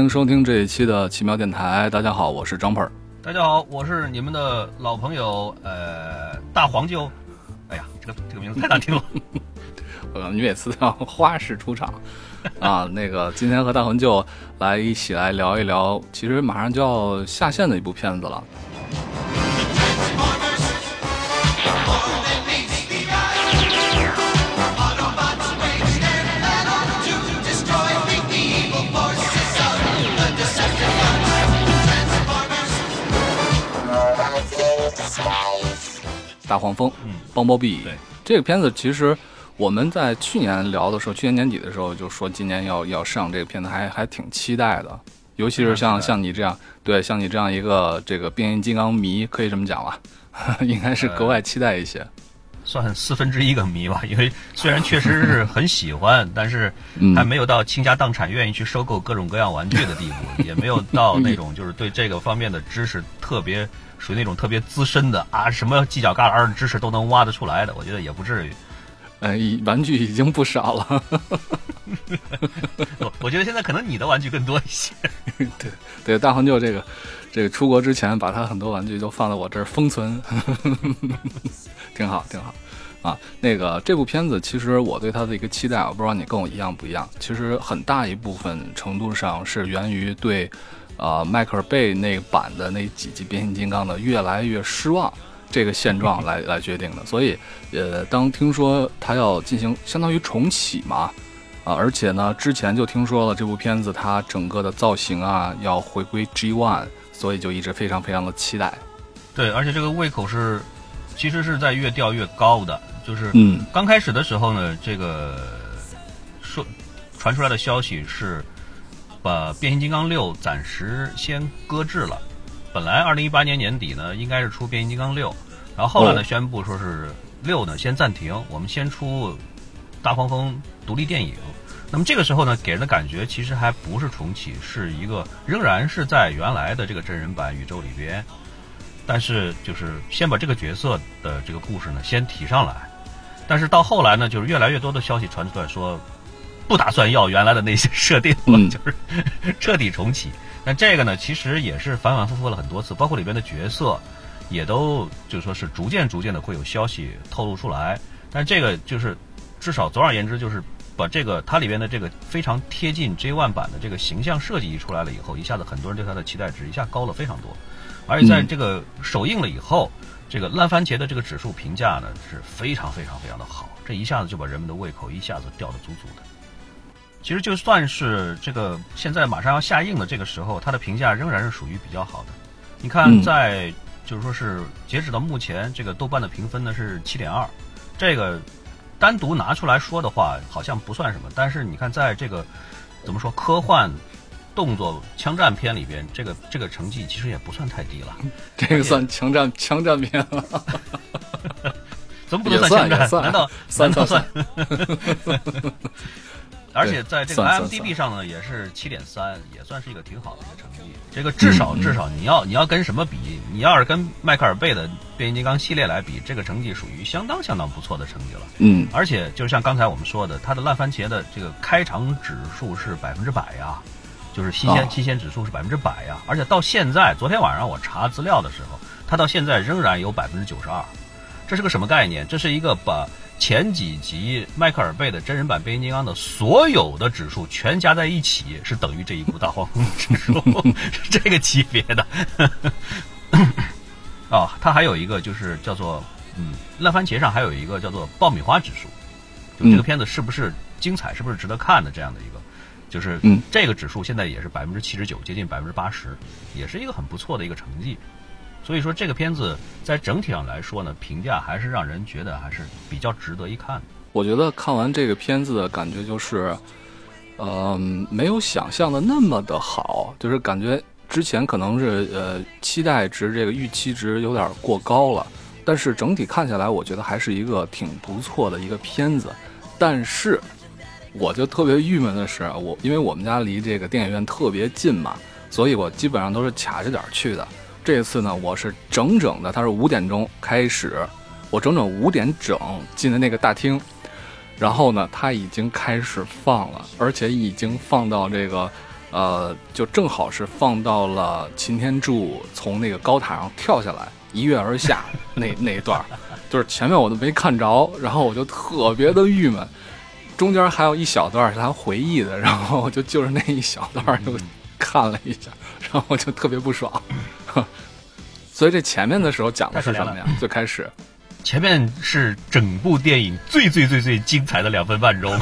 欢迎收听这一期的奇妙电台。大家好，我是张鹏。大家好，我是你们的老朋友，呃，大黄舅。哎呀，这个这个名字太难听了。呃，你每次都要花式出场 啊。那个，今天和大黄舅来一起来聊一聊，其实马上就要下线的一部片子了。大黄蜂，嗯，邦包币。对，这个片子其实我们在去年聊的时候，去年年底的时候就说今年要要上这个片子，还还挺期待的。尤其是像像你这样，对，像你这样一个这个变形金刚迷，可以这么讲吧，应该是格外期待一些。算四分之一个迷吧，因为虽然确实是很喜欢，但是还没有到倾家荡产愿意去收购各种各样玩具的地步，也没有到那种就是对这个方面的知识特别属于那种特别资深的啊，什么犄角旮旯的知识都能挖得出来的，我觉得也不至于。哎，玩具已经不少了。我我觉得现在可能你的玩具更多一些。对对，大黄舅这个这个出国之前把他很多玩具都放在我这儿封存。挺好，挺好，啊，那个这部片子其实我对它的一个期待，我不知道你跟我一样不一样。其实很大一部分程度上是源于对，呃，迈克尔贝那版的那几集变形金刚的越来越失望这个现状来 来决定的。所以，呃，当听说他要进行相当于重启嘛，啊，而且呢，之前就听说了这部片子它整个的造型啊要回归 G One，所以就一直非常非常的期待。对，而且这个胃口是。其实是在越调越高的，就是嗯，刚开始的时候呢，这个说传出来的消息是把变形金刚六暂时先搁置了。本来二零一八年年底呢，应该是出变形金刚六，然后后来呢宣布说是六呢先暂停，我们先出大黄蜂独立电影。那么这个时候呢，给人的感觉其实还不是重启，是一个仍然是在原来的这个真人版宇宙里边。但是就是先把这个角色的这个故事呢先提上来，但是到后来呢，就是越来越多的消息传出来说，不打算要原来的那些设定了，就是彻底重启。那这个呢，其实也是反反复复了很多次，包括里边的角色，也都就说是逐渐逐渐的会有消息透露出来。但这个就是至少总而言之，就是把这个它里边的这个非常贴近 J One 版的这个形象设计一出来了以后，一下子很多人对它的期待值一下高了非常多。而且在这个首映了以后，这个烂番茄的这个指数评价呢是非常非常非常的好，这一下子就把人们的胃口一下子吊得足足的。其实就算是这个现在马上要下映的这个时候，它的评价仍然是属于比较好的。你看，在就是说是截止到目前，这个豆瓣的评分呢是七点二，这个单独拿出来说的话好像不算什么，但是你看在这个怎么说科幻。动作枪战片里边，这个这个成绩其实也不算太低了。这个算枪战枪战片了？怎么不能算枪战？难道算算算？而且在这个 IMDB 上呢，也是七点三，也算是一个挺好的一个成绩。这个至少至少你要你要跟什么比？你要是跟迈克尔贝的变形金刚系列来比，这个成绩属于相当相当不错的成绩了。嗯，而且就像刚才我们说的，它的烂番茄的这个开场指数是百分之百呀。就是新鲜新鲜指数是百分之百呀，而且到现在，昨天晚上我查资料的时候，它到现在仍然有百分之九十二，这是个什么概念？这是一个把前几集迈克尔贝的真人版变形金刚的所有的指数全加在一起，是等于这一部大黄蜂指数，是这个级别的。哦，它还有一个就是叫做嗯，烂番茄上还有一个叫做爆米花指数，就这个片子是不是精彩，是不是值得看的这样的一个。就是，嗯，这个指数现在也是百分之七十九，接近百分之八十，也是一个很不错的一个成绩。所以说，这个片子在整体上来说呢，评价还是让人觉得还是比较值得一看。我觉得看完这个片子的感觉就是，呃，没有想象的那么的好，就是感觉之前可能是呃期待值这个预期值有点过高了，但是整体看下来，我觉得还是一个挺不错的一个片子，但是。我就特别郁闷的是，我因为我们家离这个电影院特别近嘛，所以我基本上都是卡着点去的。这次呢，我是整整的，他是五点钟开始，我整整五点整进的那个大厅，然后呢，他已经开始放了，而且已经放到这个呃，就正好是放到了擎天柱从那个高塔上跳下来，一跃而下那那一段，就是前面我都没看着，然后我就特别的郁闷。中间还有一小段是他回忆的，然后就就是那一小段就看了一下，然后我就特别不爽。所以这前面的时候讲的是什么呀？最开始，前面是整部电影最最最最精彩的两分半钟。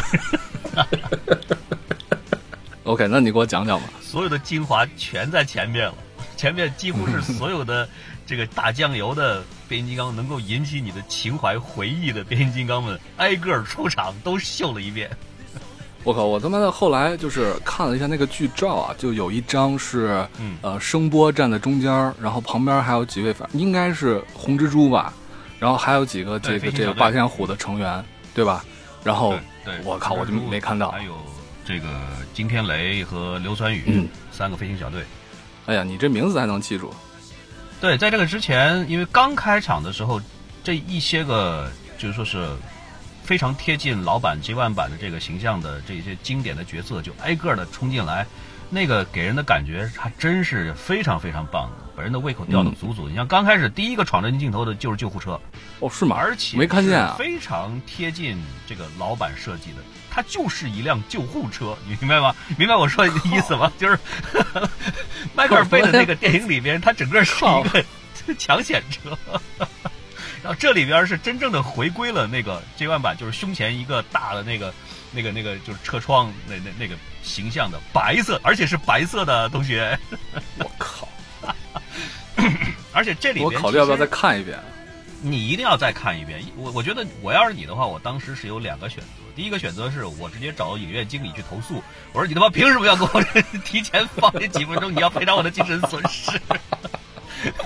OK，那你给我讲讲吧。所有的精华全在前面了，前面几乎是所有的这个打酱油的变形金刚能够引起你的情怀回忆的变形金刚们，挨个儿出场都秀了一遍。我靠！我他妈的后来就是看了一下那个剧照啊，就有一张是，嗯呃，声波站在中间，然后旁边还有几位反，应该是红蜘蛛吧，然后还有几个这个这个霸天虎的成员，对吧？然后对，我靠，我就没看到还。有这个金天雷和硫酸雨、嗯三个飞行小队。哎呀，你这名字还能记住？对，在这个之前，因为刚开场的时候，这一些个就是说是非常贴近老版 G One 版的这个形象的这些经典的角色，就挨个的冲进来，那个给人的感觉还真是非常非常棒的，把人的胃口吊得足足。你像刚开始第一个闯进镜头的就是救护车，哦，是吗？而且没看见啊非常贴近这个老版设计的，它就是一辆救护车，你明白吗？明白我说的意思吗？就是 迈克尔贝的那个电影里边，它整个是一个 抢险车。然后这里边是真正的回归了那个 J One 版，就是胸前一个大的那个、那个、那个，就是车窗那那那个形象的白色，而且是白色的同学。我靠！而且这里边我考虑要不要再看一遍。你一定要再看一遍。我我觉得我要是你的话，我当时是有两个选择。第一个选择是我直接找影院经理去投诉，我说你他妈凭什么要给我 提前放这几分钟？你要赔偿我的精神损失。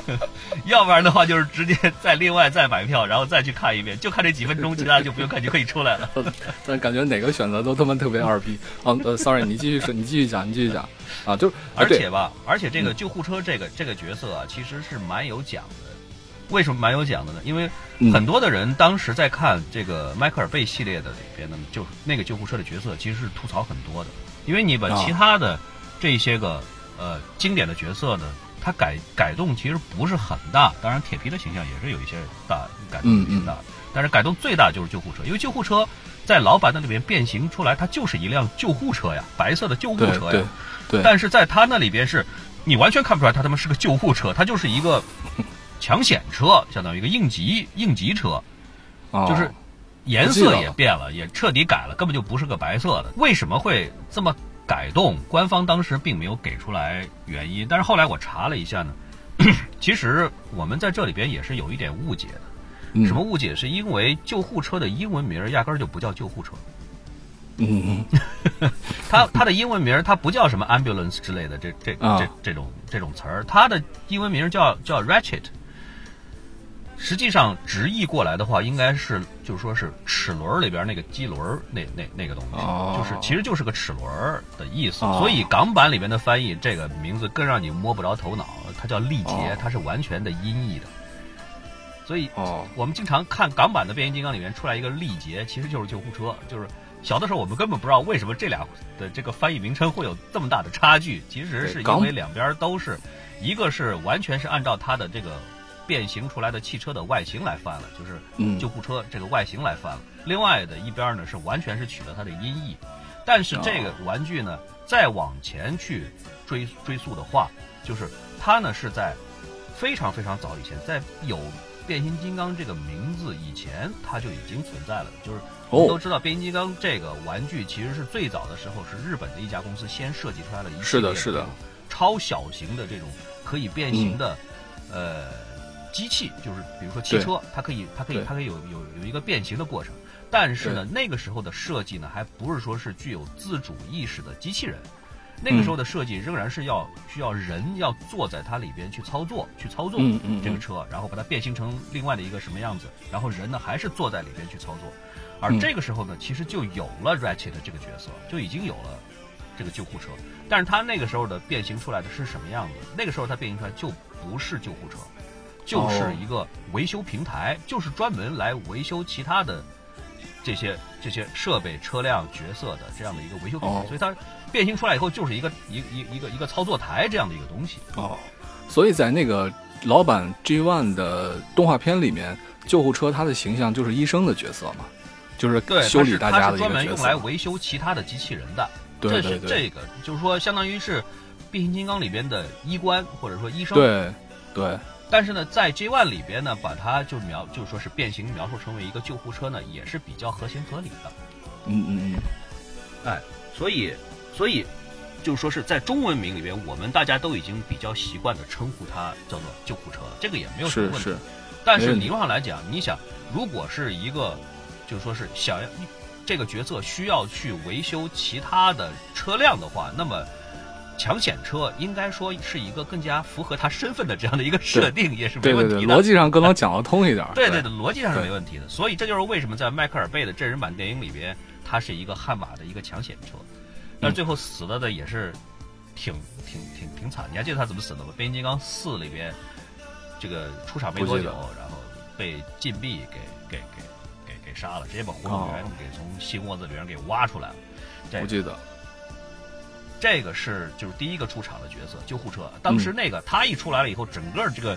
要不然的话，就是直接再另外再买票，然后再去看一遍，就看这几分钟，其他的就不用看，就可以出来了。但感觉哪个选择都他妈特别二逼。哦，呃，sorry，你继续说，你继续讲，你继续讲啊，就是而且吧，而且这个救护车这个这个角色啊，其实是蛮有讲的。为什么蛮有讲的呢？因为嗯很多的人当时在看这个迈克尔贝系列的里边呢，就那个救护车的角色其实是吐槽很多的，因为你把啊其他的这些个呃经典的角色呢，它改改动其实不是很大，当然铁皮的形象也是有一些大改动的，但是改动最大就是救护车，因为救护车在老版的里边变形出来，它就是一辆救护车呀，白色的救护车呀对，对，但是在他那里边是，你完全看不出来他他妈是个救护车，它就是一个抢险车，相当于一个应急应急车，哦。就是颜色也变了，也彻底改了，根本就不是个白色的。为什么会这么改动？官方当时并没有给出来原因，但是后来我查了一下呢，其实我们在这里边也是有一点误解的。嗯什么误解？是因为救护车的英文名儿压根儿就不叫救护车，嗯 它它的英文名儿它不叫什么 ambulance 之类的这这啊这这种这种词儿，它的英文名叫叫 ratchet。实际上直译过来的话，应该是就是说是齿轮儿里边那个机轮儿那那那个东西，哦就是其实就是个齿轮儿的意思。哦所以港版里边的翻译这个名字更让你摸不着头脑，它叫力竭，哦它是完全的音译的。所以哦我们经常看港版的变形金刚里面出来一个力竭，其实就是救护车。就是小的时候我们根本不知道为什么这俩的这个翻译名称会有这么大的差距，其实是因为两边都是，一个是完全是按照它的这个变形出来的汽车的外形来翻了，就是嗯。救护车这个外形来翻了。另外的一边呢是完全是取了它的音译，但是这个玩具呢再往前去追追溯的话，就是它呢是在非常非常早以前，在有变形金刚这个名字以前，它就已经存在了。就是我们哦都知道，变形金刚这个玩具其实是最早的时候是日本的一家公司先设计出来了一系列是的是的。超小型的这种可以变形的、呃机器，就是比如说汽车，它可以它可以它可以有有有一个变形的过程。但是呢，那个时候的设计呢，还不是说是具有自主意识的机器人。那个时候的设计仍然是要需要人要坐在它里边去操作，去操作嗯嗯嗯这个车，然后把它变形成另外的一个什么样子，然后人呢还是坐在里边去操作。而嗯这个时候呢，其实就有了 Ratchet 这个角色，就已经有了这个救护车。但是它那个时候的变形出来的是什么样子？那个时候它变形出来就不是救护车，就是一个维修平台，就是专门来维修其他的这些这些设备、车辆、角色的这样的一个维修平台，哦所以它变形出来以后就是一个一一一个一个操作台这样的一个东西。哦，所以在那个老版 G One 的动画片里面，救护车它的形象就是医生的角色嘛，就是对，修理大家它的一个角是专门用来。维修其他的机器人的。对对对这是这个，就是说，相当于是变形金刚里边的医官或者说医生。。对对但是呢，在 G One 里边呢，把它就描，就是说是变形描述成为一个救护车呢，也是比较合情合理的。嗯嗯嗯，哎所以，所以就说是在中文名里边，我们大家都已经比较习惯的称呼它叫做救护车了，这个也没有什么问题。是是，但是理论上来讲，你想，如果是一个，就是说是想要这个角色需要去维修其他的车辆的话，那么抢险车应该说是一个更加符合他身份的这样的一个设定，也是没对对对，问题的。逻辑上更能讲得通一点。对对对的，逻辑上是没问题的。所以这就是为什么在迈克尔贝的真人版电影里边，他是一个悍马的一个抢险车，但是最后死了的也是挺挺挺挺惨。你还记得他怎么死的吗？变形金刚四里边，这个出场没多久然后被禁闭给给给给给杀了，直接把活动员哦给从心窝子里边给挖出来了。这不记得。这个是就是第一个出场的角色，救护车。当时那个他一出来了以后，整个这个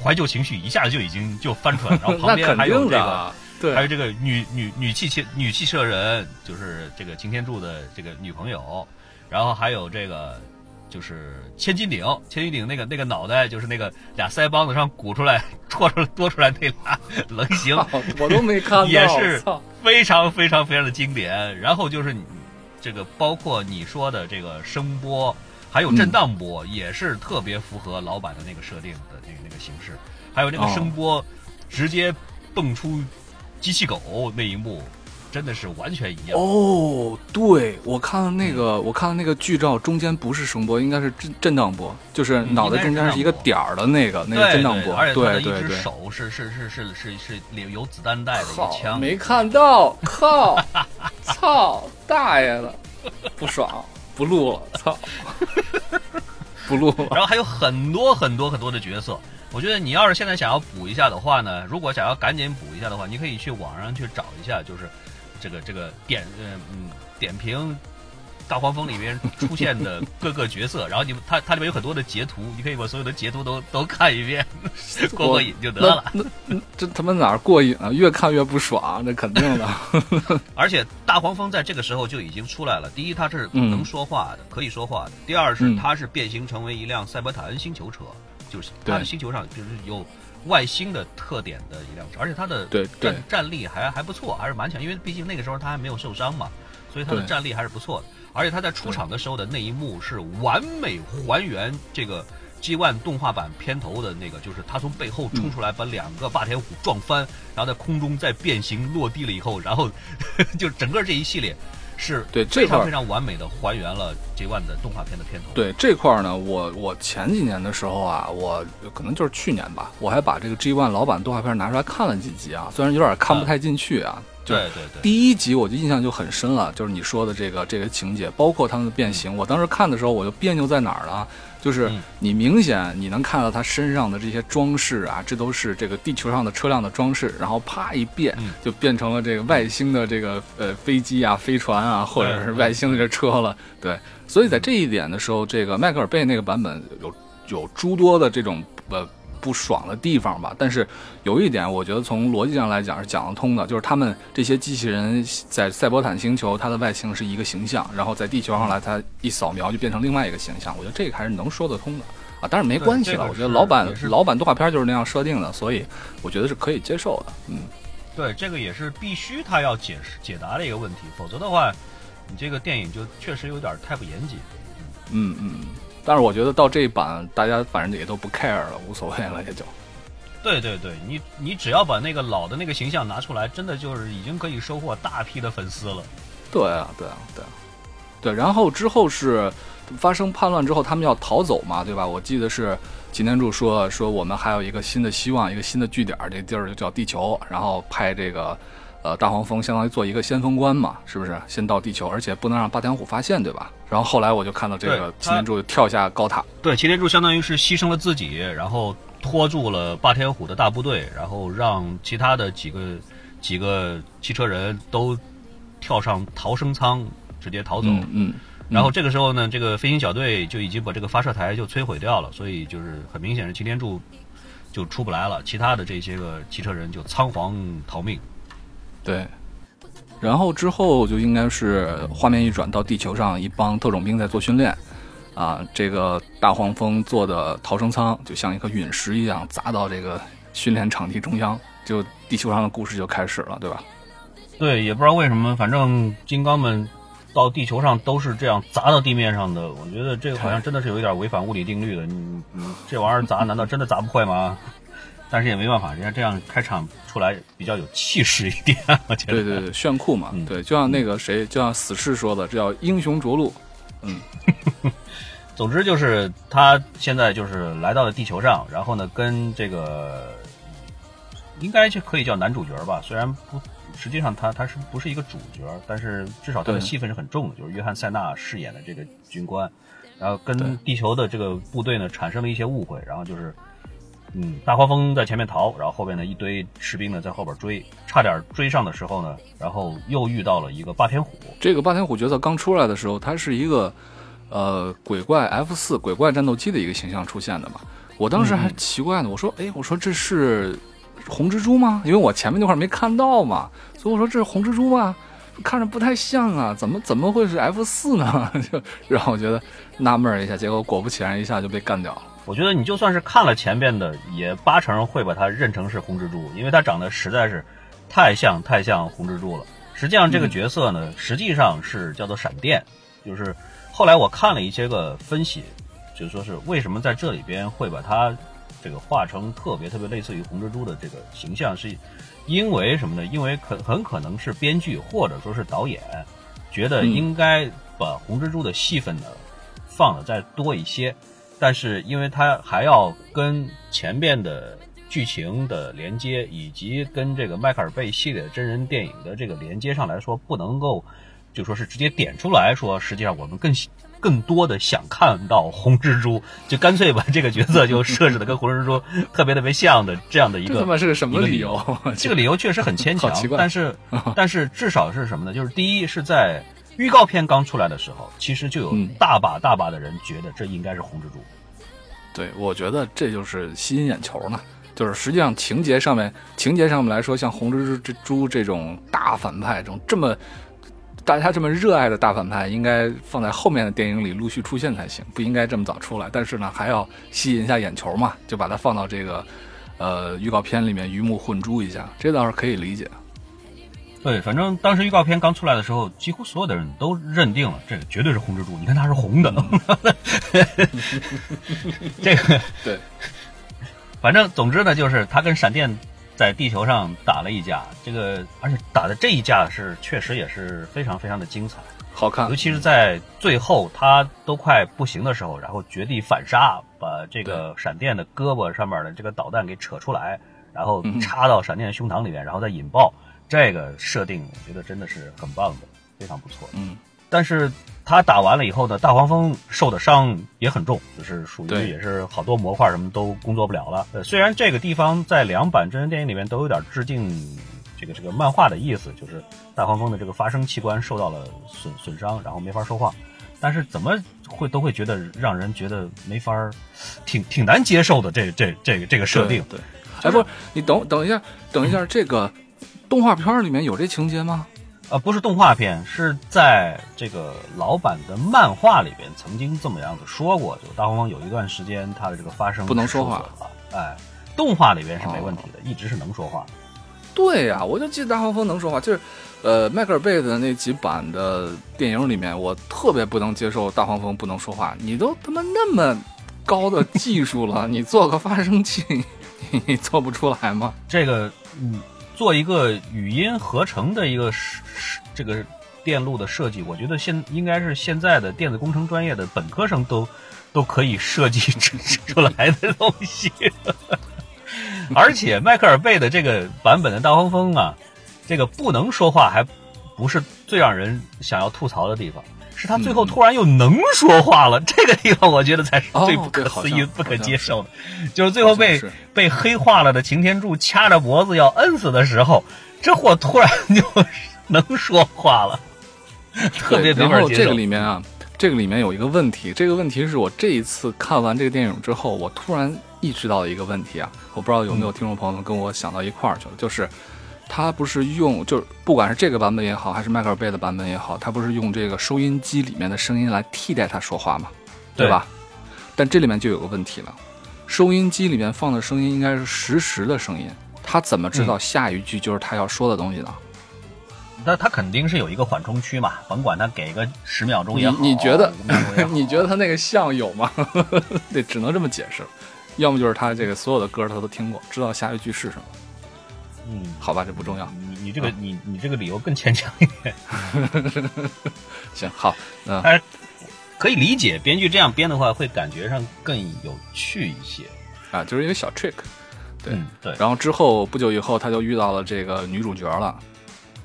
怀旧情绪一下子就已经就翻出来了，然后旁边还有这个。对，还有这个女女女汽车女汽车人，就是这个擎天柱的这个女朋友，然后还有这个就是千斤顶，千斤顶那个那个脑袋就是那个俩腮帮子上鼓出来戳出来多出来那俩 棱形，我都没看到，也是非常非常非常的经典。然后就是你这个包括你说的这个声波，还有震荡波，也是特别符合老版的那个设定的那个那个形式。还有那个哦声波直接蹦出机器狗那一幕，真的是完全一样。哦，对，我看了那个，我看了那个剧照，中间不是声波，应该是震震荡波，就是嗯脑袋中间是一个点儿的那个那个震荡波，对而且他的对对对。一只手是是是是是是有子弹带的一个，枪，没看到，靠，操，大爷的，不爽，不录了，操，不录了。然后还有很多很多很多的角色。我觉得你要是现在想要补一下的话呢，如果想要赶紧补一下的话，你可以去网上去找一下，就是这个这个点呃嗯点评大黄蜂里面出现的各个角色，然后你们它它里面有很多的截图，你可以把所有的截图都都看一遍，过过瘾就得了。那那那这他妈哪儿过瘾啊？越看越不爽，那肯定的。而且大黄蜂在这个时候就已经出来了。第一，它是嗯能说话的，可以说话的；第二是嗯它是变形成为一辆赛博坦恩星球车，就是它的星球上就是有外星的特点的一辆车，而且它的对对战战力还还不错，还是蛮强。因为毕竟那个时候它还没有受伤嘛，所以它的战力还是不错的。而且它在出场的时候的那一幕是完美还原这个 G One 动画版片头的那个，就是他从背后冲出来，把两个霸天虎撞翻，然后在空中再变形落地了以后，然后 就整个这一系列是对这块儿非常完美的还原了 G One 的动画片的片头。对这块儿呢，我我前几年的时候啊，我可能就是去年吧，我还把这个 G One 老版动画片拿出来看了几集啊，虽然有点看不太进去啊。就对对对，第一集我就印象就很深了，就是你说的这个这个情节，包括他们的变形。我当时看的时候，我就别扭在哪儿了，就是嗯你明显你能看到他身上的这些装饰啊，这都是这个地球上的车辆的装饰，然后啪一变嗯就变成了这个外星的这个呃飞机啊、飞船啊，或者是外星的这车了。对，所以在这一点的时候，这个迈克尔贝那个版本有有诸多的这种呃。不爽的地方吧，但是有一点，我觉得从逻辑上来讲是讲得通的，就是他们这些机器人在赛博坦星球，它的外形是一个形象，然后在地球上来，它一扫描就变成另外一个形象，我觉得这个还是能说得通的啊。但是没关系了，这个我觉得老版老版动画片就是那样设定的，所以我觉得是可以接受的。嗯，对，这个也是必须他要解释解答的一个问题，否则的话，你这个电影就确实有点太不严谨。嗯嗯，嗯但是我觉得到这一版，大家反正也都不 care 了，无所谓了，也就。对对对，你你只要把那个老的那个形象拿出来，真的就是已经可以收获大批的粉丝了。对啊，对啊，对啊，对。然后之后是发生叛乱之后，他们要逃走嘛，对吧？我记得是擎天柱说说我们还有一个新的希望，一个新的据点，这地儿就叫地球，然后派这个呃大黄蜂相当于做一个先锋官嘛，是不是？先到地球，而且不能让霸天虎发现，对吧？然后后来我就看到这个擎天柱跳下高塔，对，擎天柱相当于是牺牲了自己，然后拖住了霸天虎的大部队，然后让其他的几个几个汽车人都跳上逃生舱直接逃走。嗯嗯，然后这个时候呢，这个飞行小队就已经把这个发射台就摧毁掉了，所以就是很明显是擎天柱就出不来了，其他的这些个汽车人就仓皇逃命。对。然后之后就应该是画面一转到地球上，一帮特种兵在做训练，啊，这个大黄蜂做的逃生舱就像一颗陨石一样砸到这个训练场地中央，就地球上的故事就开始了，对吧？对，也不知道为什么，反正金刚们到地球上都是这样砸到地面上的。我觉得这个好像真的是有一点违反物理定律的。你你这玩意儿砸，难道真的砸不坏吗？但是也没办法，人家这样开场出来比较有气势一点，我觉得。对对对，炫酷嘛，嗯对，就像那个谁，就像死侍说的，这叫英雄着陆。嗯，总之就是他现在就是来到了地球上，然后呢，跟这个应该就可以叫男主角吧，虽然不，实际上他他是不是一个主角，但是至少他的戏份是很重的，就是约翰塞纳饰演的这个军官，然后跟地球的这个部队呢产生了一些误会，然后就是。嗯，大黄蜂在前面逃，然后后边呢一堆士兵呢在后边追，差点追上的时候呢，然后又遇到了一个霸天虎。这个霸天虎角色刚出来的时候，它是一个呃鬼怪 F 四鬼怪战斗机的一个形象出现的嘛。我当时还奇怪呢，我说，哎，我说这是红蜘蛛吗？因为我前面那块没看到嘛，所以我说这是红蜘蛛吗？看着不太像啊，怎么怎么会是 F 四呢？就让我觉得纳闷儿一下，结果果不其然，一下就被干掉了。我觉得你就算是看了前边的，也八成会把它认成是红蜘蛛，因为它长得实在是太像太像红蜘蛛了。实际上这个角色呢，实际上是叫做闪电，就是后来我看了一些个分析，就说是为什么在这里边会把它这个画成特别特别类似于红蜘蛛的这个形象，是因为什么呢？因为可很可能是编剧或者说是导演觉得应该把红蜘蛛的戏份呢放的再多一些。但是因为它还要跟前面的剧情的连接，以及跟这个迈克尔贝系列真人电影的这个连接上来说，不能够就说是直接点出来说，实际上我们更更多的想看到红蜘蛛，就干脆把这个角色就设置的跟红蜘蛛特别特别像的这样的一个这他妈是个什么理由？这个理由确实很牵强 但是但是至少是什么呢？就是第一是在预告片刚出来的时候，其实就有嗯大把大把的人觉得这应该是红蜘蛛。对，我觉得这就是吸引眼球呢。就是实际上情节上面，情节上面来说，像红蜘蛛蛛这种大反派，这种这么大家这么热爱的大反派，应该放在后面的电影里陆续出现才行，不应该这么早出来。但是呢，还要吸引一下眼球嘛，就把它放到这个呃预告片里面鱼目混珠一下，这倒是可以理解。对，反正当时预告片刚出来的时候，几乎所有的人都认定了这个绝对是红蜘蛛。你看它是红的，这个对，反正总之呢，就是他跟闪电在地球上打了一架，这个而且打的这一架是确实也是非常非常的精彩，好看尤，其是在最后他都快不行的时候，然后绝地反杀，把这个闪电的胳膊上面的这个导弹给扯出来，然后嗯插到闪电的胸膛里面，然后再引爆。这个设定我觉得真的是很棒的，非常不错。嗯，但是他打完了以后呢，大黄蜂受的伤也很重，就是属于也是好多模块什么都工作不了了。呃，虽然这个地方在两版真人电影里面都有点致敬这个这个漫画的意思，就是大黄蜂的这个发声器官受到了损损伤，然后没法说话。但是怎么会都会觉得让人觉得没法儿，挺挺难接受的这这这个这个设定。对，哎，不，你等等一下，等一下，这个动画片里面有这情节吗？呃，不是动画片，是在这个老版的漫画里边曾经这么样子说过，就大黄蜂有一段时间它的这个发声不能说话了，哎，动画里边是没问题的，一直是能说话。对呀、我就记得大黄蜂能说话，就是，呃，迈克尔贝的那几版的电影里面，我特别不能接受大黄蜂不能说话。你都他妈那么高的技术了，你做个发声器，你你做不出来吗？这个嗯，做一个语音合成的一个是是这个电路的设计，我觉得现应该是现在的电子工程专业的本科生都 都可以设计出出来的东西。而且迈克尔贝的这个版本的大黄蜂啊，这个不能说话还不是最让人想要吐槽的地方。是他最后突然又能说话了，这个地方我觉得才是哦最不可思议、不可接受的，就是最后被被黑化了的擎天柱掐着脖子要摁死的时候，这货突然就能说话了，特别对，没法接受然后这个。里面啊，这个里面有一个问题，这个问题是我这一次看完这个电影之后，我突然意识到的一个问题啊，我不知道有没有听众朋友们跟我想到一块儿去了，就是他不是用，就是不管是这个版本也好，还是迈克尔贝的版本也好，他不是用这个收音机里面的声音来替代他说话嘛，对吧？但这里面就有个问题了，收音机里面放的声音应该是实时的声音，他怎么知道下一句就是他要说的东西呢？那他肯定是有一个缓冲区嘛，甭管他给个十秒钟你也好，你觉得你觉得他 那个像有吗？对，只能这么解释。要么就是他这个所有的歌他都听过，知道下一句是什么。嗯，好吧，这不重要。你你这个你你这个理由更牵强一点。行，好，嗯、可以理解，编剧这样编的话，会感觉上更有趣一些。啊，就是一个小 trick。对，嗯，对然后之后不久以后，他就遇到了这个女主角了。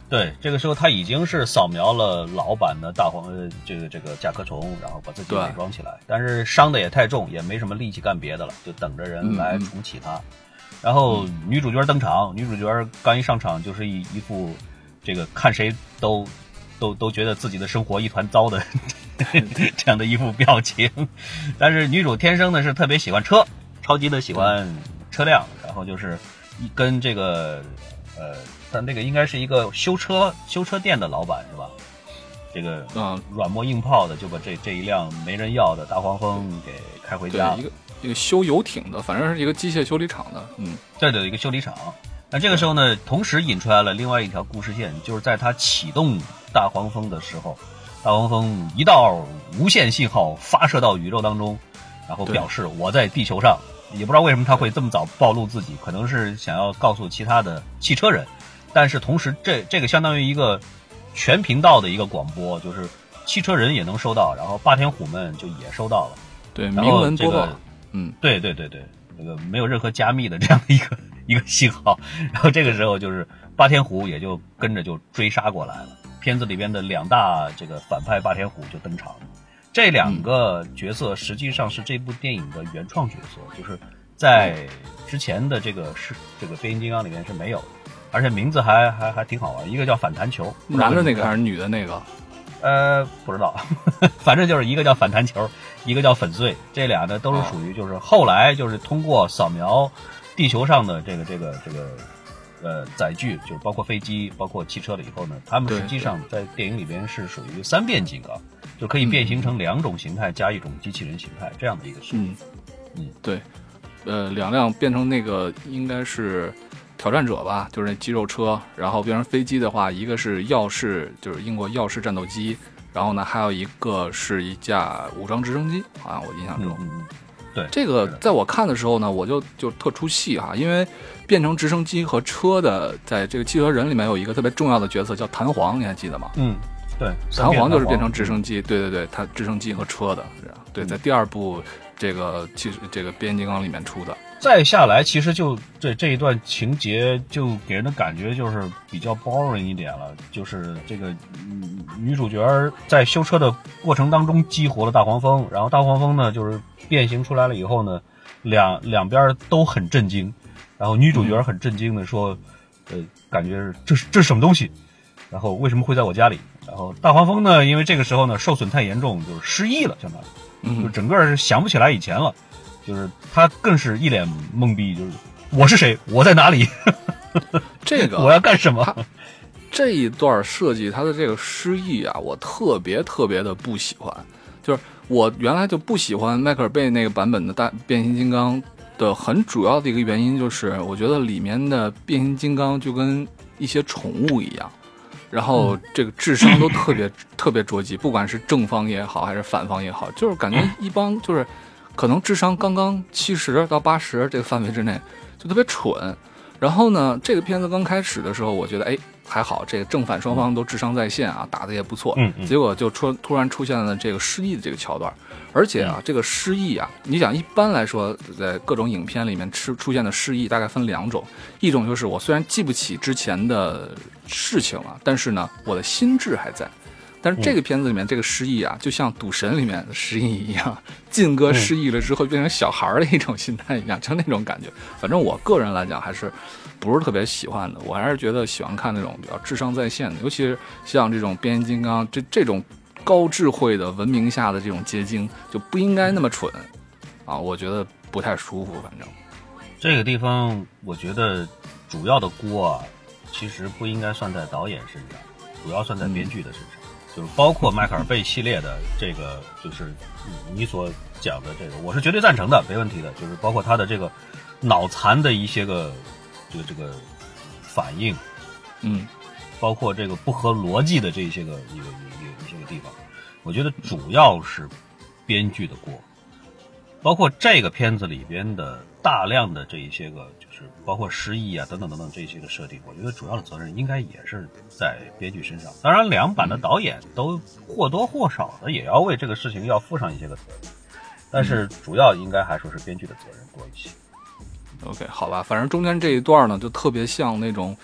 对，这个时候他已经是扫描了老版的大黄呃这个这个甲壳虫，然后把自己伪装起来，但是伤的也太重，也没什么力气干别的了，就等着人嗯来嗯重启他。然后女主角登场，女主角刚一上场就是一一副这个看谁都都都觉得自己的生活一团糟的 这样的一副表情。但是女主天生呢是特别喜欢车，超级的喜欢车辆，然后就是一跟这个呃，但那个应该是一个修车修车店的老板是吧？这个嗯，软磨硬泡的就把这这一辆没人要的大黄蜂给开回家，了一。个一个修游艇的，反正是一个机械修理厂的。嗯，这里有一个修理厂。那这个时候呢，同时引出来了另外一条故事线，就是在他启动大黄蜂的时候，大黄蜂一道无线信号发射到宇宙当中，然后表示我在地球上。也不知道为什么他会这么早暴露自己，可能是想要告诉其他的汽车人，但是同时这这个相当于一个全频道的一个广播，就是汽车人也能收到，然后霸天虎们就也收到了。对，然明后这个文播报。嗯，对对对对，这个没有任何加密的这样的一个 一个信号，然后这个时候就是霸天虎也就跟着就追杀过来了。片子里边的两大这个反派霸天虎就登场了，这两个角色实际上是这部电影的原创角色，就是在之前的这个是这个变形金刚里面是没有的，而且名字还还还挺好玩，一个叫反弹球，男的那个还是女的那个？呃，不知道，反正就是一个叫反弹球，一个叫粉碎，这俩呢都是属于就是后来就是通过扫描地球上的这个这个这个呃载具，就是包括飞机、包括汽车了以后呢，他们实际上在电影里边是属于三变金刚，就可以变形成两种形态加一种机器人形态这样的一个形态。嗯。嗯，对，呃，两辆变成那个应该是挑战者吧，就是那肌肉车，然后变成飞机的话，一个是耀式，就是英国耀式战斗机，然后呢，还有一个是一架武装直升机，好像我印象中。对，这个在我看的时候呢，我就就特出戏哈，因为变成直升机和车的，在这个汽车人里面有一个特别重要的角色叫弹簧，你还记得吗？嗯对，弹簧就是变成直。升机，对对对，它直升机和车的，对，在第二部这个其实这个变形金刚里面出的，再下来，其实就这这一段情节就给人的感觉就是比较 boring 一点了，就是这个、女、女主角在修车的过程当中激活了大黄蜂，然后大黄蜂呢就是变形出来了以后呢，两两边都很震惊，然后女主角很震惊的说，呃，感觉这是这是什么东西，然后为什么会在我家里？然后大黄蜂呢，因为这个时候呢受损太严重，就是失忆了，相当于。就嗯，整个是想不起来以前了，就是他更是一脸懵逼，就是我是谁，我在哪里，这个 我要干什么？这一段设计，他的这个诗意啊，我特别特别的不喜欢。就是我原来就不喜欢迈克尔贝那个版本的大变形金刚的很主要的一个原因，就是我觉得里面的变形金刚就跟一些宠物一样，然后这个智商都特别特别捉急，不管是正方也好，还是反方也好，就是感觉一帮就是可能智商刚刚七十到八十这个范围之内，就特别蠢。然后呢，这个片子刚开始的时候，我觉得哎还好，这个正反双方都智商在线啊，打的也不错。嗯嗯结果就出突然出现了这个失忆的这个桥段，而且嗯啊，这个失忆啊，你想一般来说，在各种影片里面出出现的失忆大概分两种，一种就是我虽然记不起之前的事情了，但是呢，我的心智还在。但是这个片子里面这个失忆啊，就像赌神里面的失忆一样，晋哥失忆了之后变成小孩的一种心态一样，就那种感觉。反正我个人来讲还是不是特别喜欢的，我还是觉得喜欢看那种比较智商在线的，尤其是像这种变形金刚这这种高智慧的文明下的这种结晶，就不应该那么蠢啊，我觉得不太舒服。反正这个地方，我觉得主要的锅啊，其实不应该算在导演身上，主要算在编剧的身上。就是包括迈克尔贝系列的这个，就是你所讲的这个，我是绝对赞成的，没问题的。就是包括他的这个脑残的一些个这个这个反应，嗯，包括这个不合逻辑的这些个一个一个一些个地方，我觉得主要是编剧的锅，包括这个片子里边的大量的这一些个。是包括失忆啊等等等等这些个设定，我觉得主要的责任应该也是在编剧身上。当然，两版的导演都或多或少的也要为这个事情要负上一些个责任，但是主要应该还说是编剧的责任多一些。OK，好吧，反正中间这一段呢，就特别像那种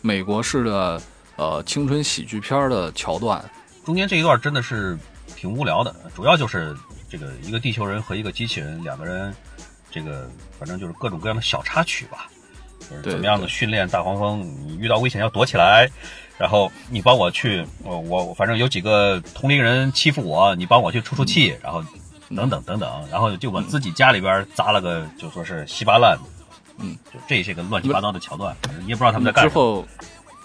美国式的呃青春喜剧片的桥段。中间这一段真的是挺无聊的，主要就是这个一个地球人和一个机器人两个人。这个反正就是各种各样的小插曲吧，就是怎么样的训练大黄蜂，你遇到危险要躲起来，然后你帮我去，我我反正有几个同龄人欺负我，你帮我去出出气，然后等等等等，然后就往自己家里边砸了个就说是稀巴烂，嗯，就这些个乱七八糟的桥段，你也不知道他们在干什么。之后，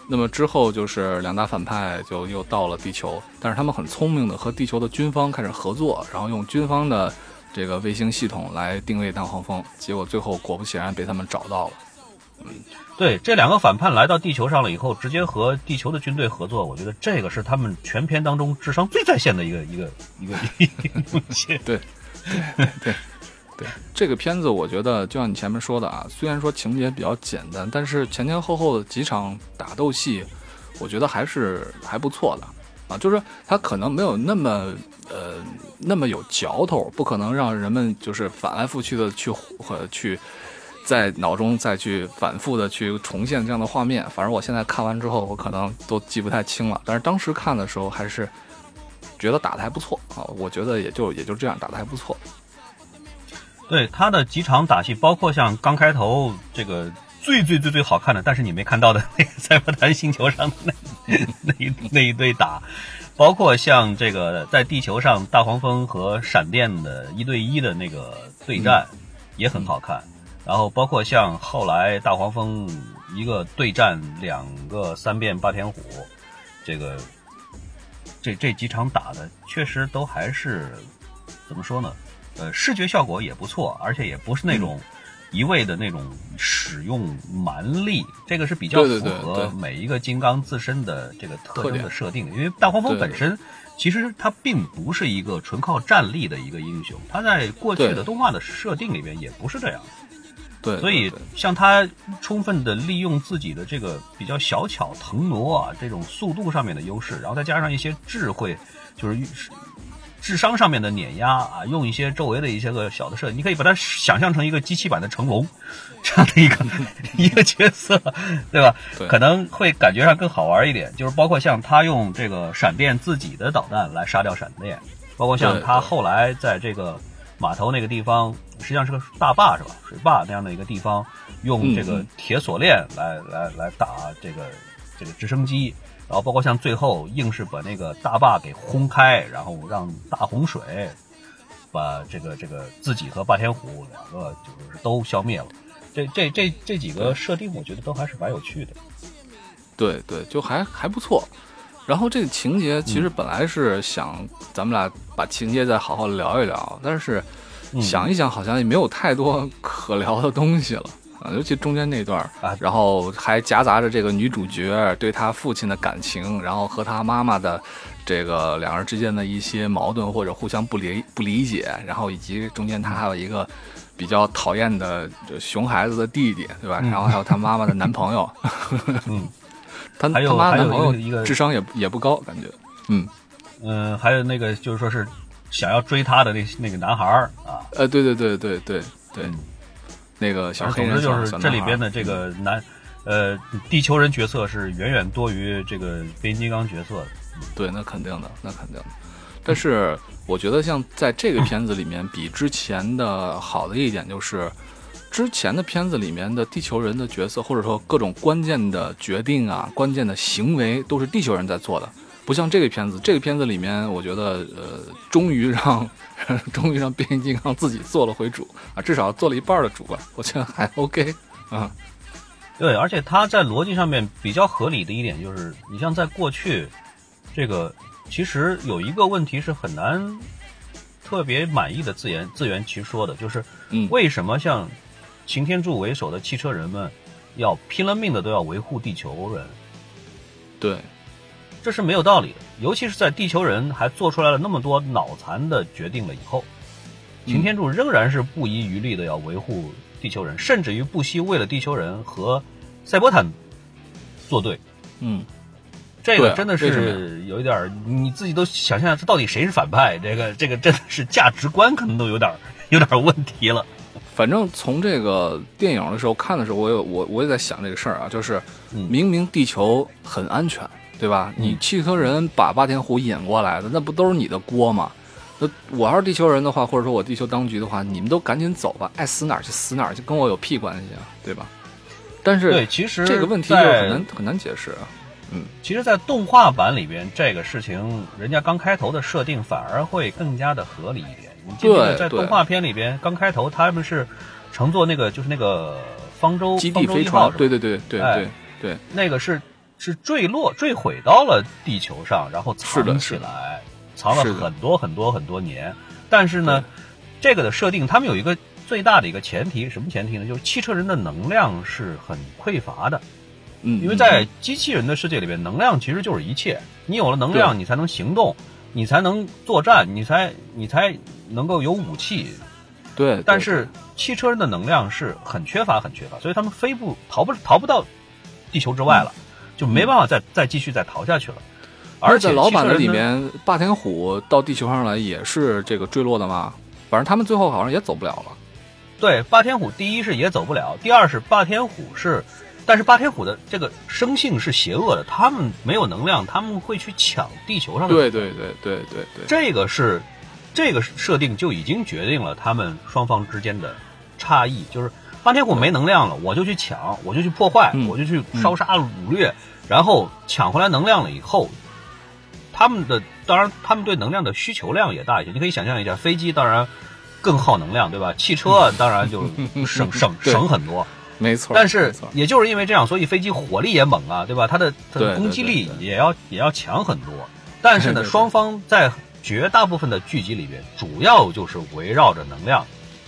那么之后就是两大反派就又到了地球，但是他们很聪明的和地球的军方开始合作，然后用军方的。这个卫星系统来定位大黄蜂，结果最后果不其然被他们找到了。嗯，对，这两个反叛来到地球上了以后，直接和地球的军队合作，我觉得这个是他们全片当中智商最在线的一个一个一个一个东西。对，对对对，这个片子我觉得就像你前面说的啊，虽然说情节比较简单，但是前前后后的几场打斗戏，我觉得还是还不错的。啊，就是它可能没有那么呃那么有嚼头，不可能让人们就是反来覆去的去和去在脑中再去反复的去重现这样的画面。反正我现在看完之后，我可能都记不太清了。但是当时看的时候还是觉得打的还不错啊，我觉得也就也就这样打的还不错。对他的几场打戏，包括像刚开头这个。最最最最好看的，但是你没看到的那个赛博坦星球上的那 那一那一堆打，包括像这个在地球上大黄蜂和闪电的一对一的那个对战也很好看，然后包括像后来大黄蜂一个对战两个三变霸天虎，这个这这几场打的确实都还是怎么说呢？呃，视觉效果也不错，而且也不是那种。一味的那种使用蛮力，这个是比较符合每一个金刚自身的这个特征的设定。因为大黄蜂本身其实它并不是一个纯靠战力的一个英雄，它在过去的动画的设定里边也不是这样。对，所以像他充分的利用自己的这个比较小巧腾挪啊这种速度上面的优势，然后再加上一些智慧，就是。智商上面的碾压啊，用一些周围的一些个小的设计，你可以把它想象成一个机器版的成龙 这样的一个 一个角色，对吧？可能会感觉上更好玩一点。就是包括像他用这个闪电自己的导弹来杀掉闪电，包括像他后来在这个码头那个地方，实际上是个大坝是吧？水坝那样的一个地方，用这个铁锁链来来来打这个这个直升机。然后包括像最后硬是把那个大坝给轰开，然后让大洪水把这个这个自己和霸天虎两个就是都消灭了。这这这这几个设定，我觉得都还是蛮有趣的。对对，就还还不错。然后这个情节其实本来是想咱们俩把情节再好好聊一聊，但是想一想好像也没有太多可聊的东西了。尤其中间那段啊，然后还夹杂着这个女主角对她父亲的感情，然后和她妈妈的这个两人之间的一些矛盾或者互相不理不理解，然后以及中间她还有一个比较讨厌的熊孩子的弟弟，对吧？然后还有她妈妈的男朋友，嗯，她她妈男朋友一个智商也也不高，感觉，嗯嗯，还有那个就是说是想要追她的那那个男孩儿啊，呃，对对对对对对。那个小黑人，总之就是这里边的这个男，呃，地球人角色是远远多于这个变形金刚角色的。对，那肯定的，那肯定的。但是我觉得像在这个片子里面，比之前的好的一点就是，之前的片子里面的地球人的角色，或者说各种关键的决定啊、关键的行为，都是地球人在做的。不像这个片子，这个片子里面，我觉得，呃，终于让，终于让变形金刚自己做了回主啊，至少做了一半的主吧，我觉得还 OK 啊。对，而且它在逻辑上面比较合理的一点就是，你像在过去，这个其实有一个问题是很难特别满意的自圆自圆其说的，就是嗯，为什么像擎天柱为首的汽车人们要拼了命的都要维护地球人？对，这是没有道理的，尤其是在地球人还做出来了那么多脑残的决定了以后，擎天柱仍然是不遗余力的要维护地球人，甚至于不惜为了地球人和赛博坦作对。嗯，这个真的是有一点儿，你自己都想象，这到底谁是反派？这个这个真的是价值观可能都有点有点问题了。反正从这个电影的时候看的时候，我有我我也在想这个事儿啊，就是嗯明明地球很安全，对吧？你汽车人把霸天虎引过来的，那不都是你的锅吗？那我要是地球人的话，或者说我地球当局的话，你们都赶紧走吧，爱死哪儿去死哪儿去，跟我有屁关系啊，对吧？但是对，其实这个问题就很难很难解释啊。嗯其实，在动画版里边，这个事情人家刚开头的设定反而会更加的合理一点。你记得在动画片里边，刚开头他们是乘坐那个就是那个方舟基地飞船，对对对对哎对对，那个是是坠落坠毁到了地球上，然后藏是的起来，藏了很多很多很多年。但是呢，这个的设定他们有一个最大的一个前提，什么前提呢？就是汽车人的能量是很匮乏的。嗯，因为在机器人的世界里边，能量其实就是一切。你有了能量，你才能行动，你才能作战，你才你才能够有武器。对，对但是汽车人的能量是很缺乏，很缺乏，所以他们飞不逃不逃不到地球之外了，就没办法再再继续再逃下去了。而且在老版的里面，霸天虎到地球上来也是这个坠落的嘛？反正他们最后好像也走不了了。对霸天虎，第一是也走不了，第二是霸天虎是，但是霸天虎的这个生性是邪恶的，他们没有能量，他们会去抢地球上的对对对对对对，这个是这个设定就已经决定了他们双方之间的差异，就是霸天虎没能量了，我就去抢，我就去破坏，嗯我就去烧杀掳掠，然后抢回来能量了以后，他们的当然他们对能量的需求量也大一些。你可以想象一下，飞机当然更耗能量，对吧？汽车当然就省 省省很多。没错。但是也就是因为这样，所以飞机火力也猛啊，对吧？它的它的攻击力也要也要强很多。但是呢，双方在绝大部分的剧集里边，主要就是围绕着能量，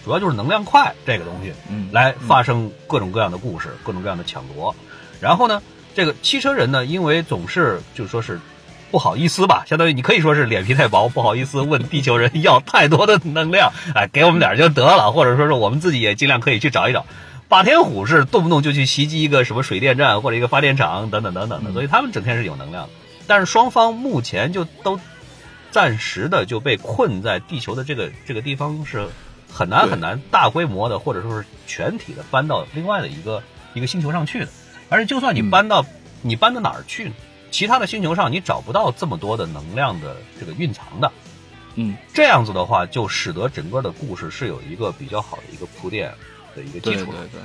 主要就是能量块这个东西嗯来发生各种各样的故事，各种各样的抢夺。然后呢，这个汽车人呢，因为总是就说是不好意思吧，相当于你可以说是脸皮太薄，不好意思问地球人要太多的能量，哎，给我们点儿就得了，或者说是我们自己也尽量可以去找一找。霸天虎是动不动就去袭击一个什么水电站或者一个发电厂等等等等的，所以他们整天是有能量的。但是双方目前就都暂时的就被困在地球的这个这个地方，是很难很难大规模的或者说是全体的搬到另外的一个一个星球上去的。而且就算你嗯搬到、你搬到哪儿去呢？其他的星球上你找不到这么多的能量的这个蕴藏的。嗯，这样子的话，就使得整个的故事是有一个比较好的一个铺垫的一个基础的。对对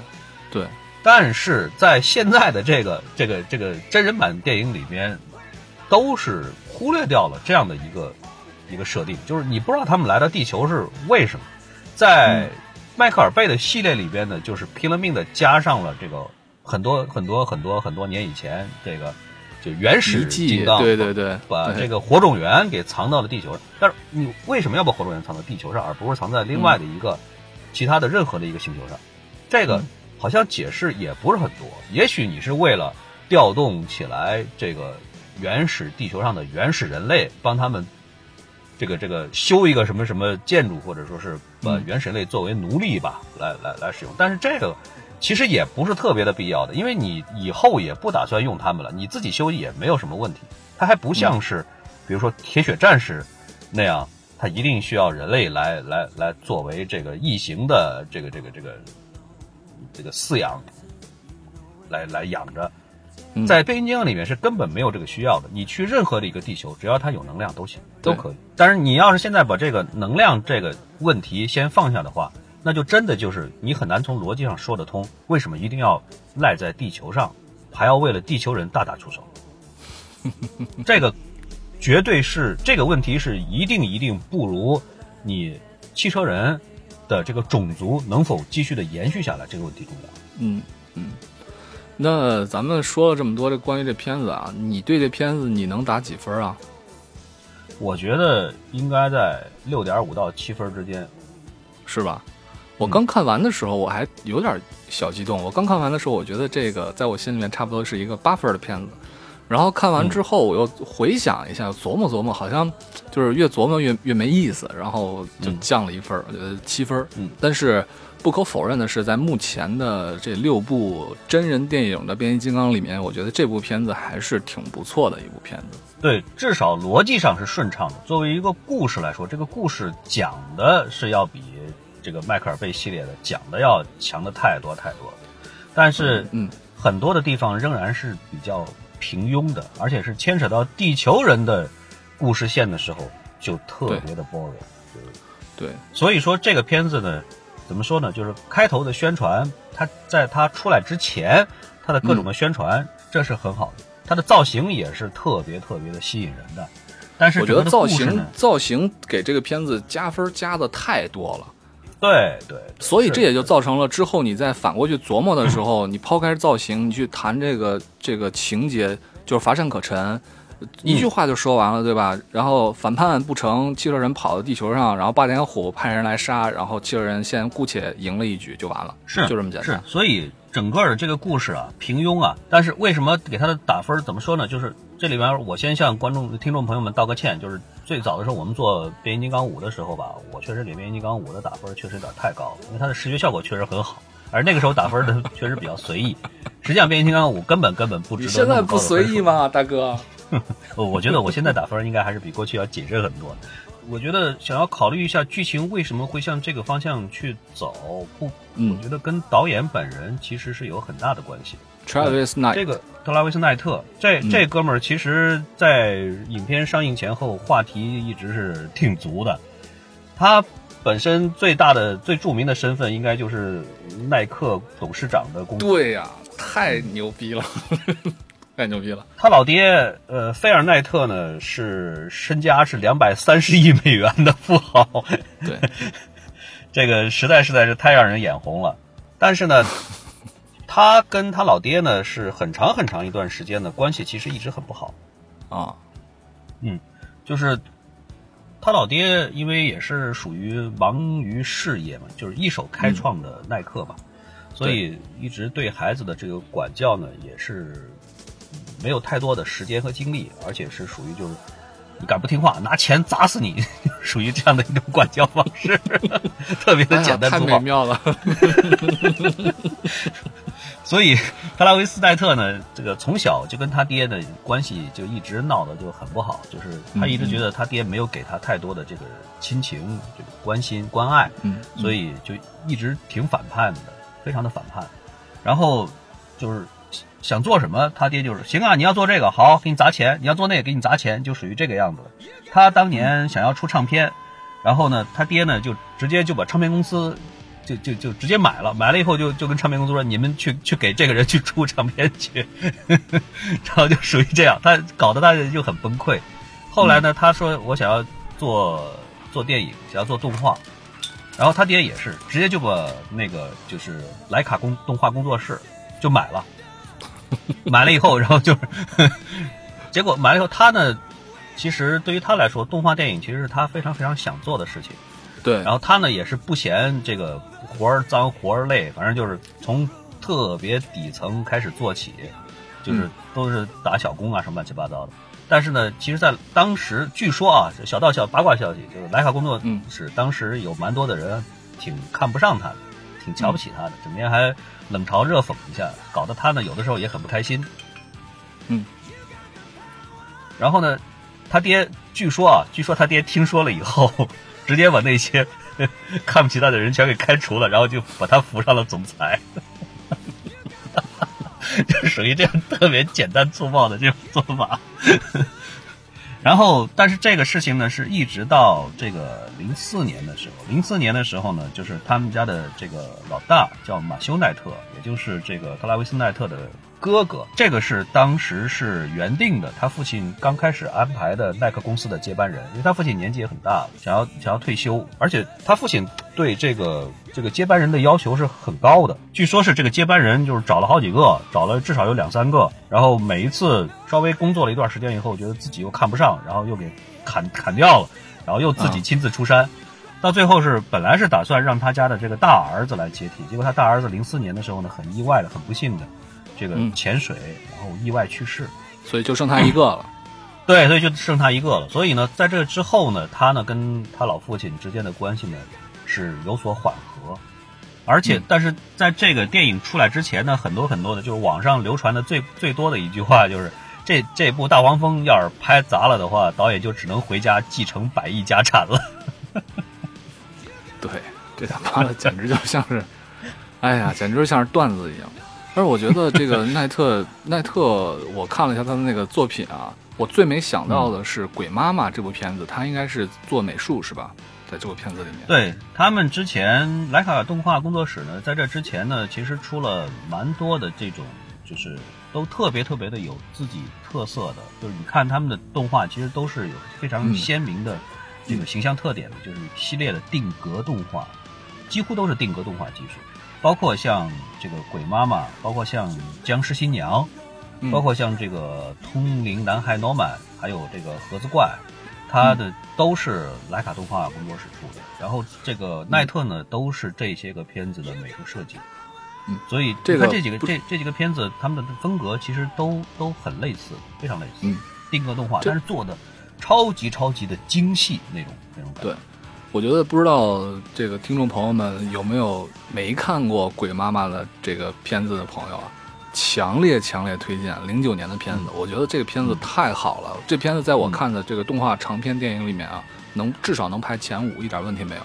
对对，但是在现在的这个这个这个真人版电影里面，都是忽略掉了这样的一个一个设定，就是你不知道他们来到地球是为什么。在迈克尔贝的系列里边呢，就是拼了命的加上了这个很多很多很多很多年以前这个就原始金刚，对对对把这个火种源给藏到了地球上。但是你为什么要把火种源藏到地球上，而不是藏在另外的一个、其他的任何的一个星球上？这个嗯好像解释也不是很多。也许你是为了调动起来这个原始地球上的原始人类，帮他们这个这个修一个什么什么建筑，或者说是把嗯原神类作为奴隶吧，来来来使用。但是这个其实也不是特别的必要的，因为你以后也不打算用他们了，你自己修也没有什么问题。它还不像是，比如说铁血战士那样，它一定需要人类来来来作为这个异形的这个这个这个这个饲养，来来养着。在变形金刚里面是根本没有这个需要的。你去任何的一个地球，只要它有能量都行，都可以。但是你要是现在把这个能量这个问题先放下的话，那就真的就是你很难从逻辑上说得通，为什么一定要赖在地球上，还要为了地球人大打出手？这个绝对是这个问题是一定一定不如你汽车人的这个种族能否继续的延续下来这个问题重要。嗯嗯。那咱们说了这么多这关于这片子啊，你对这片子你能打几分啊？我觉得应该在六点五到七分之间，是吧？我刚看完的时候我还有点小激动。我刚看完的时候，我觉得这个在我心里面差不多是一个八分的片子。然后看完之后，我又回想一下，琢磨琢磨，好像就是越琢磨越越没意思，然后就降了一分，我觉得七分。嗯，但是。不可否认的是，在目前的这六部真人电影的变形金刚里面，我觉得这部片子还是挺不错的一部片子。对，至少逻辑上是顺畅的。作为一个故事来说，这个故事讲的是要比这个迈克尔贝系列的讲的要强的太多太多。但是，嗯，很多的地方仍然是比较平庸的，而且是牵扯到地球人的故事线的时候，就特别的 boring。对，所以说这个片子呢。怎么说呢？就是开头的宣传，它在它出来之前，它的各种的宣传，这是很好的。它的造型也是特别特别的吸引人的。但是我觉得造型造型给这个片子加分加的太多了。对对，所以这也就造成了之后你再反过去琢磨的时候，你抛开造型，你去谈这个这个情节，就是乏善可陈。一句话就说完了，对吧？然后反叛不成，汽车人跑到地球上，然后霸天虎派人来杀，然后汽车人先姑且赢了一局就完了，是就这么简单。是，所以整个的这个故事啊，平庸啊。但是为什么给他的打分怎么说呢？就是这里边我先向观众、听众朋友们道个歉，就是最早的时候我们做变形金刚五的时候吧，我确实给变形金刚五的打分确实有点太高，因为它的视觉效果确实很好，而那个时候打分的 确实比较随意。实际上变形金刚五根本根本不值得。现在不随意吗，大哥？我我觉得我现在打分应该还是比过去要谨慎很多。我觉得想要考虑一下剧情为什么会向这个方向去走，不，我觉得跟导演本人其实是有很大的关系。Travis Knight，这个特拉维斯奈特，这这哥们儿其实，在影片上映前后话题一直是挺足的。他本身最大的、最著名的身份应该就是耐克董事长的工作。对呀，太牛逼了。太牛逼了！他老爹，呃，菲尔奈特呢，是身家是两百三十亿美元的富豪。对，这个实在实在是太让人眼红了。但是呢，他跟他老爹呢，是很长很长一段时间的关系，其实一直很不好。啊，嗯，就是他老爹，因为也是属于忙于事业嘛，就是一手开创的耐克嘛，所以一直对孩子的这个管教呢，也是。没有太多的时间和精力，而且是属于就是你敢不听话，拿钱砸死你，属于这样的一种管教方式，特别的简单太美妙了。所以 特拉维斯奈特呢，这个从小就跟他爹的关系就一直闹得就很不好，就是他一直觉得他爹没有给他太多的这个亲情、这个关心、关爱，嗯，所以就一直挺反叛的，非常的反叛。然后就是。想做什么，他爹就是行啊！你要做这个好，给你砸钱；你要做那个，给你砸钱，就属于这个样子。他当年想要出唱片，然后呢，他爹呢就直接就把唱片公司就就就直接买了，买了以后就就跟唱片公司说：“你们去去给这个人去出唱片去。”然后就属于这样，他搞得他就很崩溃。后来呢，他说：“我想要做做电影，想要做动画。”然后他爹也是直接就把那个就是莱卡工动画工作室就买了。买了以后，然后就是，结果买了以后，他呢，其实对于他来说，动画电影其实是他非常非常想做的事情。对，然后他呢也是不嫌这个活儿脏活儿累，反正就是从特别底层开始做起，就是都是打小工啊什么乱七八糟的。但是呢，其实，在当时，据说啊，小道消八卦消息，就是莱卡工作室当时有蛮多的人挺看不上他的，挺瞧不起他的，整天还。冷嘲热讽一下，搞得他呢有的时候也很不开心。嗯，然后呢，他爹据说啊，据说他爹听说了以后，直接把那些 看不起他的人全给开除了，然后就把他扶上了总裁。就属于这样特别简单粗暴的这种做法。然后，但是这个事情呢，是一直到这个零四年的时候，零四年的时候呢，就是他们家的这个老大叫马修奈特，也就是这个特拉维斯奈特的。哥哥，这个是当时是原定的，他父亲刚开始安排的耐克公司的接班人，因为他父亲年纪也很大了，想要想要退休，而且他父亲对这个这个接班人的要求是很高的。据说是这个接班人就是找了好几个，找了至少有两三个，然后每一次稍微工作了一段时间以后，觉得自己又看不上，然后又给砍砍掉了，然后又自己亲自出山，到最后是本来是打算让他家的这个大儿子来接替，结果他大儿子零四年的时候呢，很意外的，很不幸的。这个潜水，然后意外去世，所以就剩他一个了。对，所以就剩他一个了。所以呢，在这之后呢，他呢跟他老父亲之间的关系呢是有所缓和。而且，但是在这个电影出来之前呢，很多很多的，就是网上流传的最最多的一句话，就是这这部《大黄蜂》要是拍砸了的话，导演就只能回家继承百亿家产了。对，这他妈的简直就像是，哎呀，简直就像是段子一样。但是我觉得这个奈特奈特，我看了一下他的那个作品啊，我最没想到的是《鬼妈妈》这部片子，他应该是做美术是吧？在这部片子里面，对他们之前莱卡动画工作室呢，在这之前呢，其实出了蛮多的这种，就是都特别特别的有自己特色的，就是你看他们的动画，其实都是有非常鲜明的这个形象特点的，就是系列的定格动画，几乎都是定格动画技术。包括像这个鬼妈妈，包括像僵尸新娘，包括像这个通灵男孩诺曼，还有这个盒子怪，它的都是莱卡动画工作室出的。然后这个奈特呢，都是这些个片子的美术设计。嗯，所以这个这几个这这几个片子，他们的风格其实都都很类似，非常类似。嗯，定格动画，但是做的超级超级的精细那种那种感觉。对。我觉得不知道这个听众朋友们有没有没看过《鬼妈妈》的这个片子的朋友啊，强烈强烈推荐零九年的片子。我觉得这个片子太好了，这片子在我看的这个动画长片电影里面啊，能至少能排前五，一点问题没有。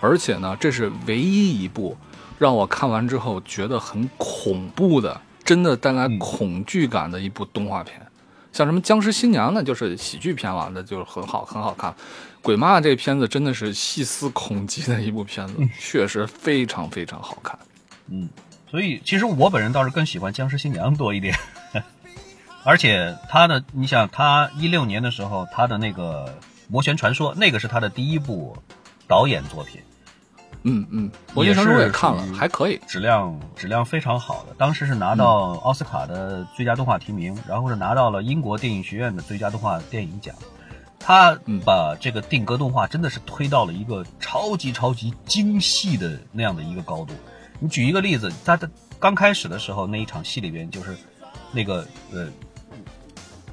而且呢，这是唯一一部让我看完之后觉得很恐怖的，真的带来恐惧感的一部动画片。像什么僵尸新娘呢，就是喜剧片了，那就是很好很好看。鬼妈妈这片子真的是细思恐极的一部片子，确实非常非常好看。嗯，所以其实我本人倒是更喜欢僵尸新娘多一点。而且他的，你想他一六年的时候，他的那个《魔旋传说》，那个是他的第一部导演作品。嗯嗯，我也是看了，还可以，质量质量非常好的。当时是拿到奥斯卡的最佳动画提名，然后是拿到了英国电影学院的最佳动画电影奖。他把这个定格动画真的是推到了一个超级超级精细的那样的一个高度。你举一个例子，他的刚开始的时候那一场戏里边，就是那个呃，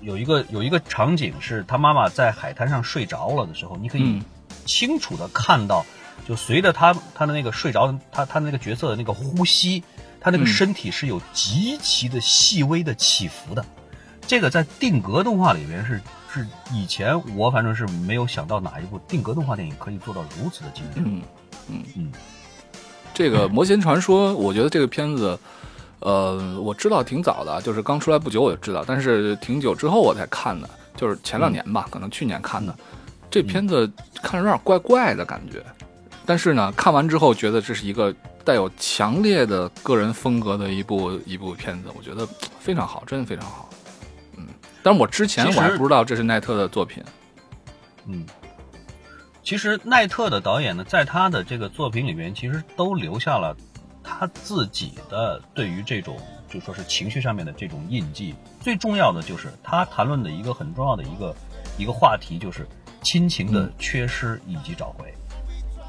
有一个 有一个场景是他妈妈在海滩上睡着了的时候，你可以清楚的看到。就随着他他的那个睡着，他他那个角色的那个呼吸，他那个身体是有极其的细微的起伏的。这个在定格动画里边是是以前我反正是没有想到哪一部定格动画电影可以做到如此的精致。嗯嗯嗯。这个《魔仙传说》，我觉得这个片子，呃，我知道挺早的，就是刚出来不久我就知道，但是挺久之后我才看的，就是前两年吧，可能去年看的。这片子看着有点怪怪的感觉。但是呢，看完之后觉得这是一个带有强烈的个人风格的一部一部片子，我觉得非常好，真的非常好。嗯，但我之前我还不知道这是奈特的作品。嗯，其实奈特的导演呢，在他的这个作品里面，其实都留下了他自己的对于这种就说是情绪上面的这种印记。最重要的就是他谈论的一个很重要的一个一个话题，就是亲情的缺失以及找回。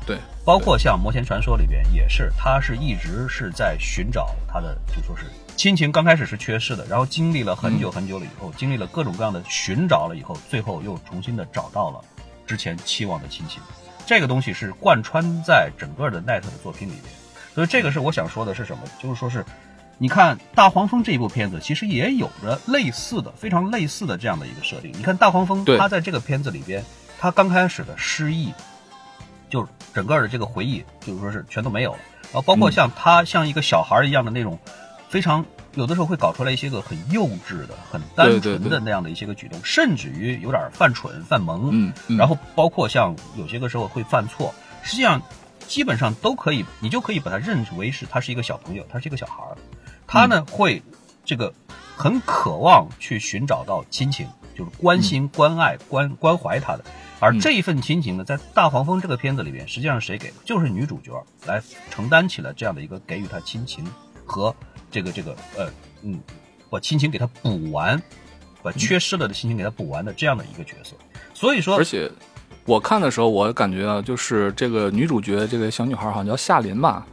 对，包括像《魔仙传说》里边也是，他是一直是在寻找他的，就说是亲情刚开始是缺失的，然后经历了很久很久了以后，经历了各种各样的寻找了以后，最后又重新的找到了之前期望的亲情。这个东西是贯穿在整个的奈特的作品里面，所以这个是我想说的是什么？就是说是，你看《大黄蜂》这一部片子，其实也有着类似的、非常类似的这样的一个设定。你看《大黄蜂》，他在这个片子里边，他刚开始的失忆。就整个的这个回忆，就是说是全都没有了，然后包括像他像一个小孩一样的那种非常有的时候会搞出来一些个很幼稚的、很单纯的那样的一些个举动，甚至于有点犯蠢、犯萌。嗯，嗯然后包括像有些个时候会犯错，实际上基本上都可以，你就可以把他认为是他是一个小朋友，他是一个小孩儿，他呢、会这个很渴望去寻找到亲情，就是关心、关爱、关关怀他的。而这一份亲情呢，在《大黄蜂》这个片子里边，实际上谁给的？就是女主角来承担起了这样的一个给予他亲情和这个这个呃嗯，把亲情给他补完，把缺失了的亲情给他补完的这样的一个角色。所以说，而且我看的时候，我感觉啊，就是这个女主角这个小女孩好像叫夏琳吧，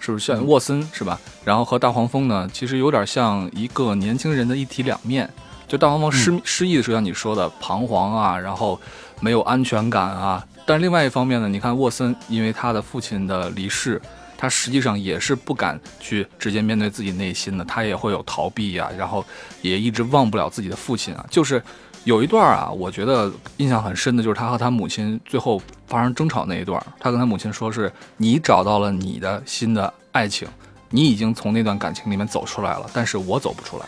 是不是像沃森是吧？然后和大黄蜂呢，其实有点像一个年轻人的一体两面。就大黄蜂失、失忆的时候，像你说的彷徨啊，然后没有安全感啊。但另外一方面呢，你看沃森因为他的父亲的离世，他实际上也是不敢去直接面对自己内心的，他也会有逃避呀、然后也一直忘不了自己的父亲啊。就是有一段啊，我觉得印象很深的，就是他和他母亲最后发生争吵那一段，他跟他母亲说是：“你找到了你的新的爱情，你已经从那段感情里面走出来了，但是我走不出来。”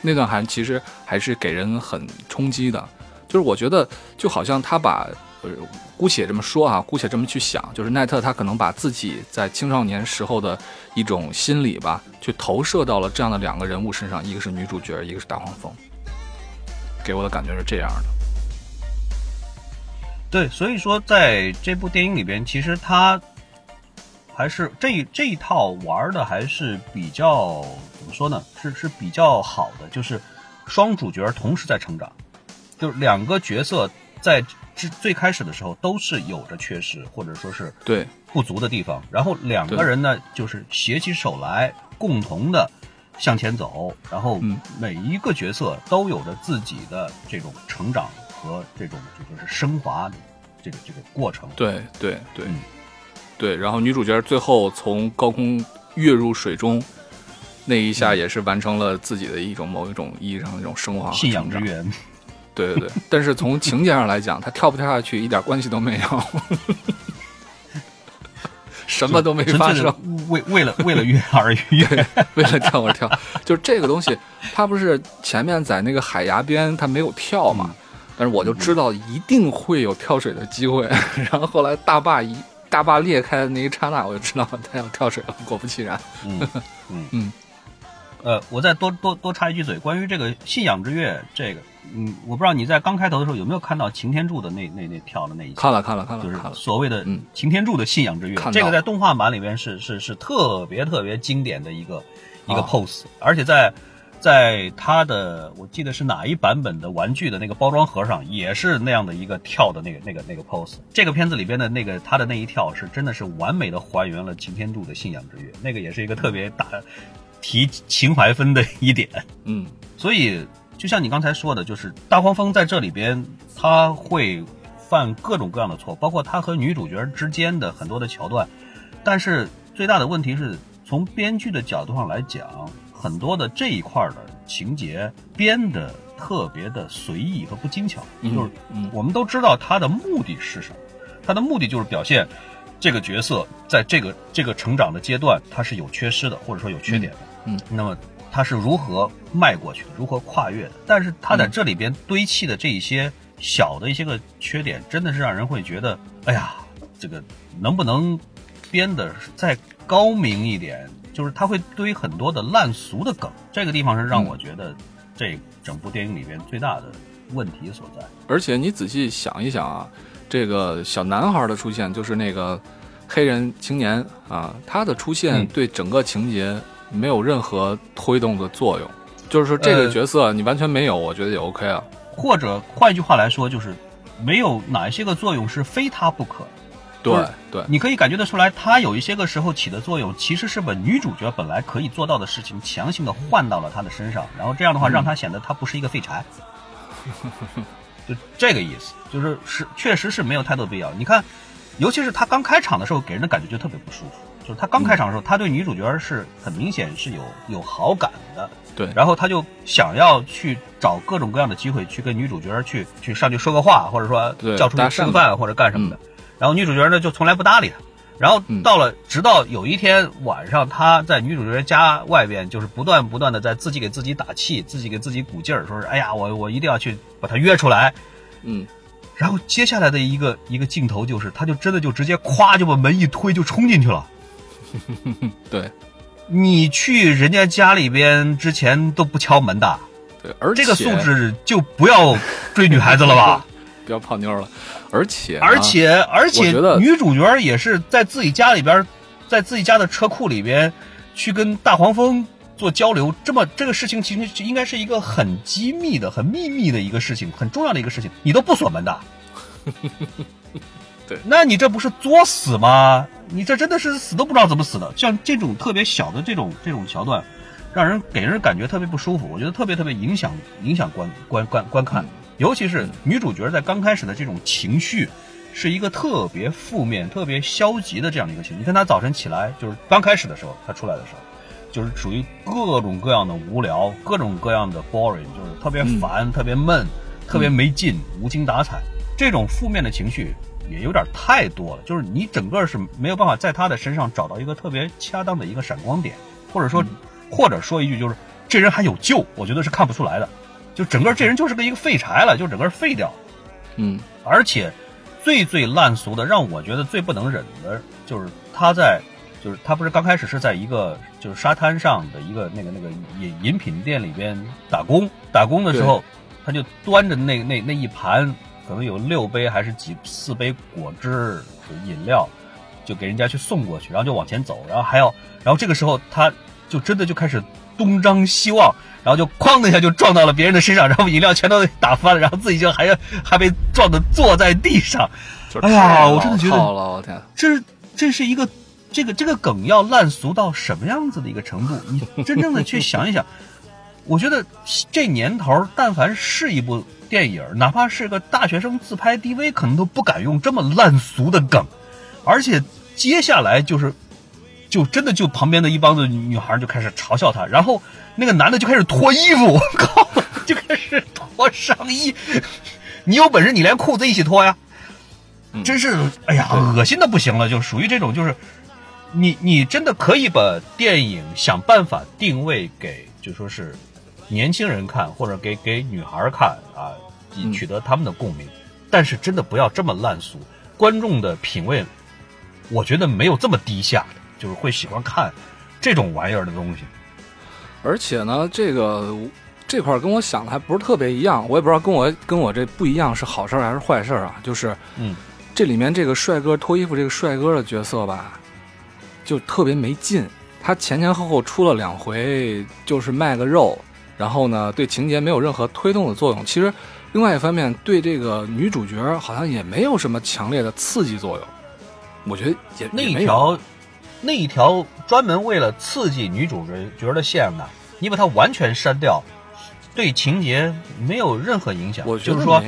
那段还其实还是给人很冲击的，就是我觉得就好像他把呃，姑且这么说啊，姑且这么去想，就是奈特他可能把自己在青少年时候的一种心理吧，去投射到了这样的两个人物身上，一个是女主角，一个是大黄蜂，给我的感觉是这样的。对，所以说在这部电影里边，其实他还是这这一套玩的还是比较怎么说呢？是是比较好的，就是双主角同时在成长，就是两个角色在最最开始的时候都是有着缺失或者说是对，不足的地方，然后两个人呢就是携起手来，共同的向前走，然后嗯。每一个角色都有着自己的这种成长和这种就说是升华的这个这个过程。对对对、嗯。对，然后女主角最后从高空跃入水中，那一下也是完成了自己的一种某一种意义上的一种升华信仰。之源，对对对，但是从情节上来讲，他跳不跳下去一点关系都没有，什么都没发生。为为了为了跃而跃。为了跳而跳，就是这个东西，他不是前面在那个海崖边他没有跳嘛，但是我就知道一定会有跳水的机会，然后后来大坝一大坝裂开的那一刹那，我就知道他要跳水了，果不其然，嗯嗯。嗯。呃，我再多多多插一句嘴，关于这个信仰之跃，这个，嗯，我不知道你在刚开头的时候有没有看到擎天柱的那那那跳的那一下，看了看了看了就是，所谓的嗯擎天柱的信仰之跃，这个在动画版里边是是是特别特别经典的一个一个啊 pose，、而且在在它的我记得是哪一版本的玩具的那个包装盒上也是那样的一个跳的那个那个那个 pose。这个片子里边的那个他的那一跳是真的是完美的还原了擎天柱的信仰之跃，那个也是一个特别大提情怀分的一点。嗯。所以，就像你刚才说的，就是大黄蜂在这里边，他会犯各种各样的错，包括他和女主角之间的很多的桥段。但是最大的问题是从编剧的角度上来讲，很多的这一块儿的情节编的特别的随意和不精巧。嗯就是嗯我们都知道他的目的是什么，他的目的就是表现这个角色在这个这个成长的阶段，他是有缺失的，或者说有缺点的。嗯那么他是如何迈过去的，如何跨越的？但是他在嗯这里边堆砌的这一些小的一些个缺点，真的是让人会觉得，哎呀，这个能不能编的再高明一点？就是他会堆很多的烂俗的梗，这个地方是让我觉得这整部电影里边最大的问题所在。而且你仔细想一想啊，这个小男孩的出现，就是那个黑人青年啊，他的出现嗯对整个情节没有任何推动的作用。就是说，这个呃角色你完全没有，我觉得也 OK 啊。或者换一句话来说，就是没有哪一些个作用是非他不可。对对，你可以感觉得出来，他有一些个时候起的作用，其实是把女主角本来可以做到的事情，强行的换到了他的身上，然后这样的话，嗯让他显得他不是一个废柴。就这个意思，就是是确实是没有太多必要。你看，尤其是他刚开场的时候，给人的感觉就特别不舒服。就是他刚开场的时候，他对女主角是很明显是有有好感的，对，然后他就想要去找各种各样的机会去跟女主角去去上去说个话，或者说对叫出去吃个饭或者干什么的。然后女主角呢就从来不搭理他，然后到了，直到有一天晚上，他在女主角家外边，就是不断不断的在自己给自己打气，自己给自己鼓劲儿，说是哎呀，我我一定要去把他约出来。嗯，然后接下来的一个一个镜头就是，他就真的就直接咵就把门一推就冲进去了。对，你去人家家里边之前都不敲门的，对，而这个素质就不要追女孩子了吧。不要泡妞了，而且而且而且，女主角也是在自己家里边，在自己家的车库里边去跟大黄蜂做交流。这么这个事情其实应该是一个很机密的、很秘密的一个事情，很重要的一个事情，你都不锁门的。对，那你这不是作死吗？你这真的是死都不知道怎么死的。像这种特别小的这种这种桥段，让人给人感觉特别不舒服，我觉得特别特别影响影响观观观观看。尤其是女主角在刚开始的这种情绪，是一个特别负面、特别消极的这样的一个情绪。你看她早晨起来，就是刚开始的时候，她出来的时候，就是属于各种各样的无聊、各种各样的 boring，就是特别烦、特别闷、特别没劲、无精打采。这种负面的情绪也有点太多了，就是你整个是没有办法在他的身上找到一个特别恰当的一个闪光点，或者说，或者说一句就是这人还有救，我觉得是看不出来的。就整个这人就是个一个废柴了，就整个废掉，嗯，而且最最烂俗的，让我觉得最不能忍的，就是他在，就是他不是刚开始是在一个就是沙滩上的一个那个那个饮饮品店里边打工，打工的时候，他就端着那那那一盘，可能有六杯还是几四杯果汁饮料，就给人家去送过去，然后就往前走，然后还要，然后这个时候他就真的就开始东张西望。然后就哐的一下就撞到了别人的身上，然后饮料全都打翻了，然后自己就还要还被撞的坐在地上。哎呀，我真的觉得，我天，这这是一个这个这个梗要烂俗到什么样子的一个程度？你真正的去想一想，我觉得这年头，但凡是一部电影，哪怕是个大学生自拍 DV，可能都不敢用这么烂俗的梗。而且接下来就是，就真的就旁边的一帮子女孩就开始嘲笑他，然后。那个男的就开始脱衣服，我 靠，就开始脱上衣。你有本事你连裤子一起脱呀！真是，哎呀，恶心的不行了，就属于这种，就是你你真的可以把电影想办法定位给，就说是年轻人看，或者给给女孩看啊，取得他们的共鸣。但是真的不要这么烂俗，观众的品味，我觉得没有这么低下的，就是会喜欢看这种玩意儿的东西。而且呢，这个这块跟我想的还不是特别一样，我也不知道跟我跟我这不一样是好事还是坏事啊。就是，嗯，这里面这个帅哥脱衣服这个帅哥的角色吧，就特别没劲。他前前后后出了两回，就是卖个肉，然后呢，对情节没有任何推动的作用。其实，另外一方面，对这个女主角好像也没有什么强烈的刺激作用。我觉得也那一条。那一条专门为了刺激女主角的线呢，你把它完全删掉，对情节没有任何影响。我就是说，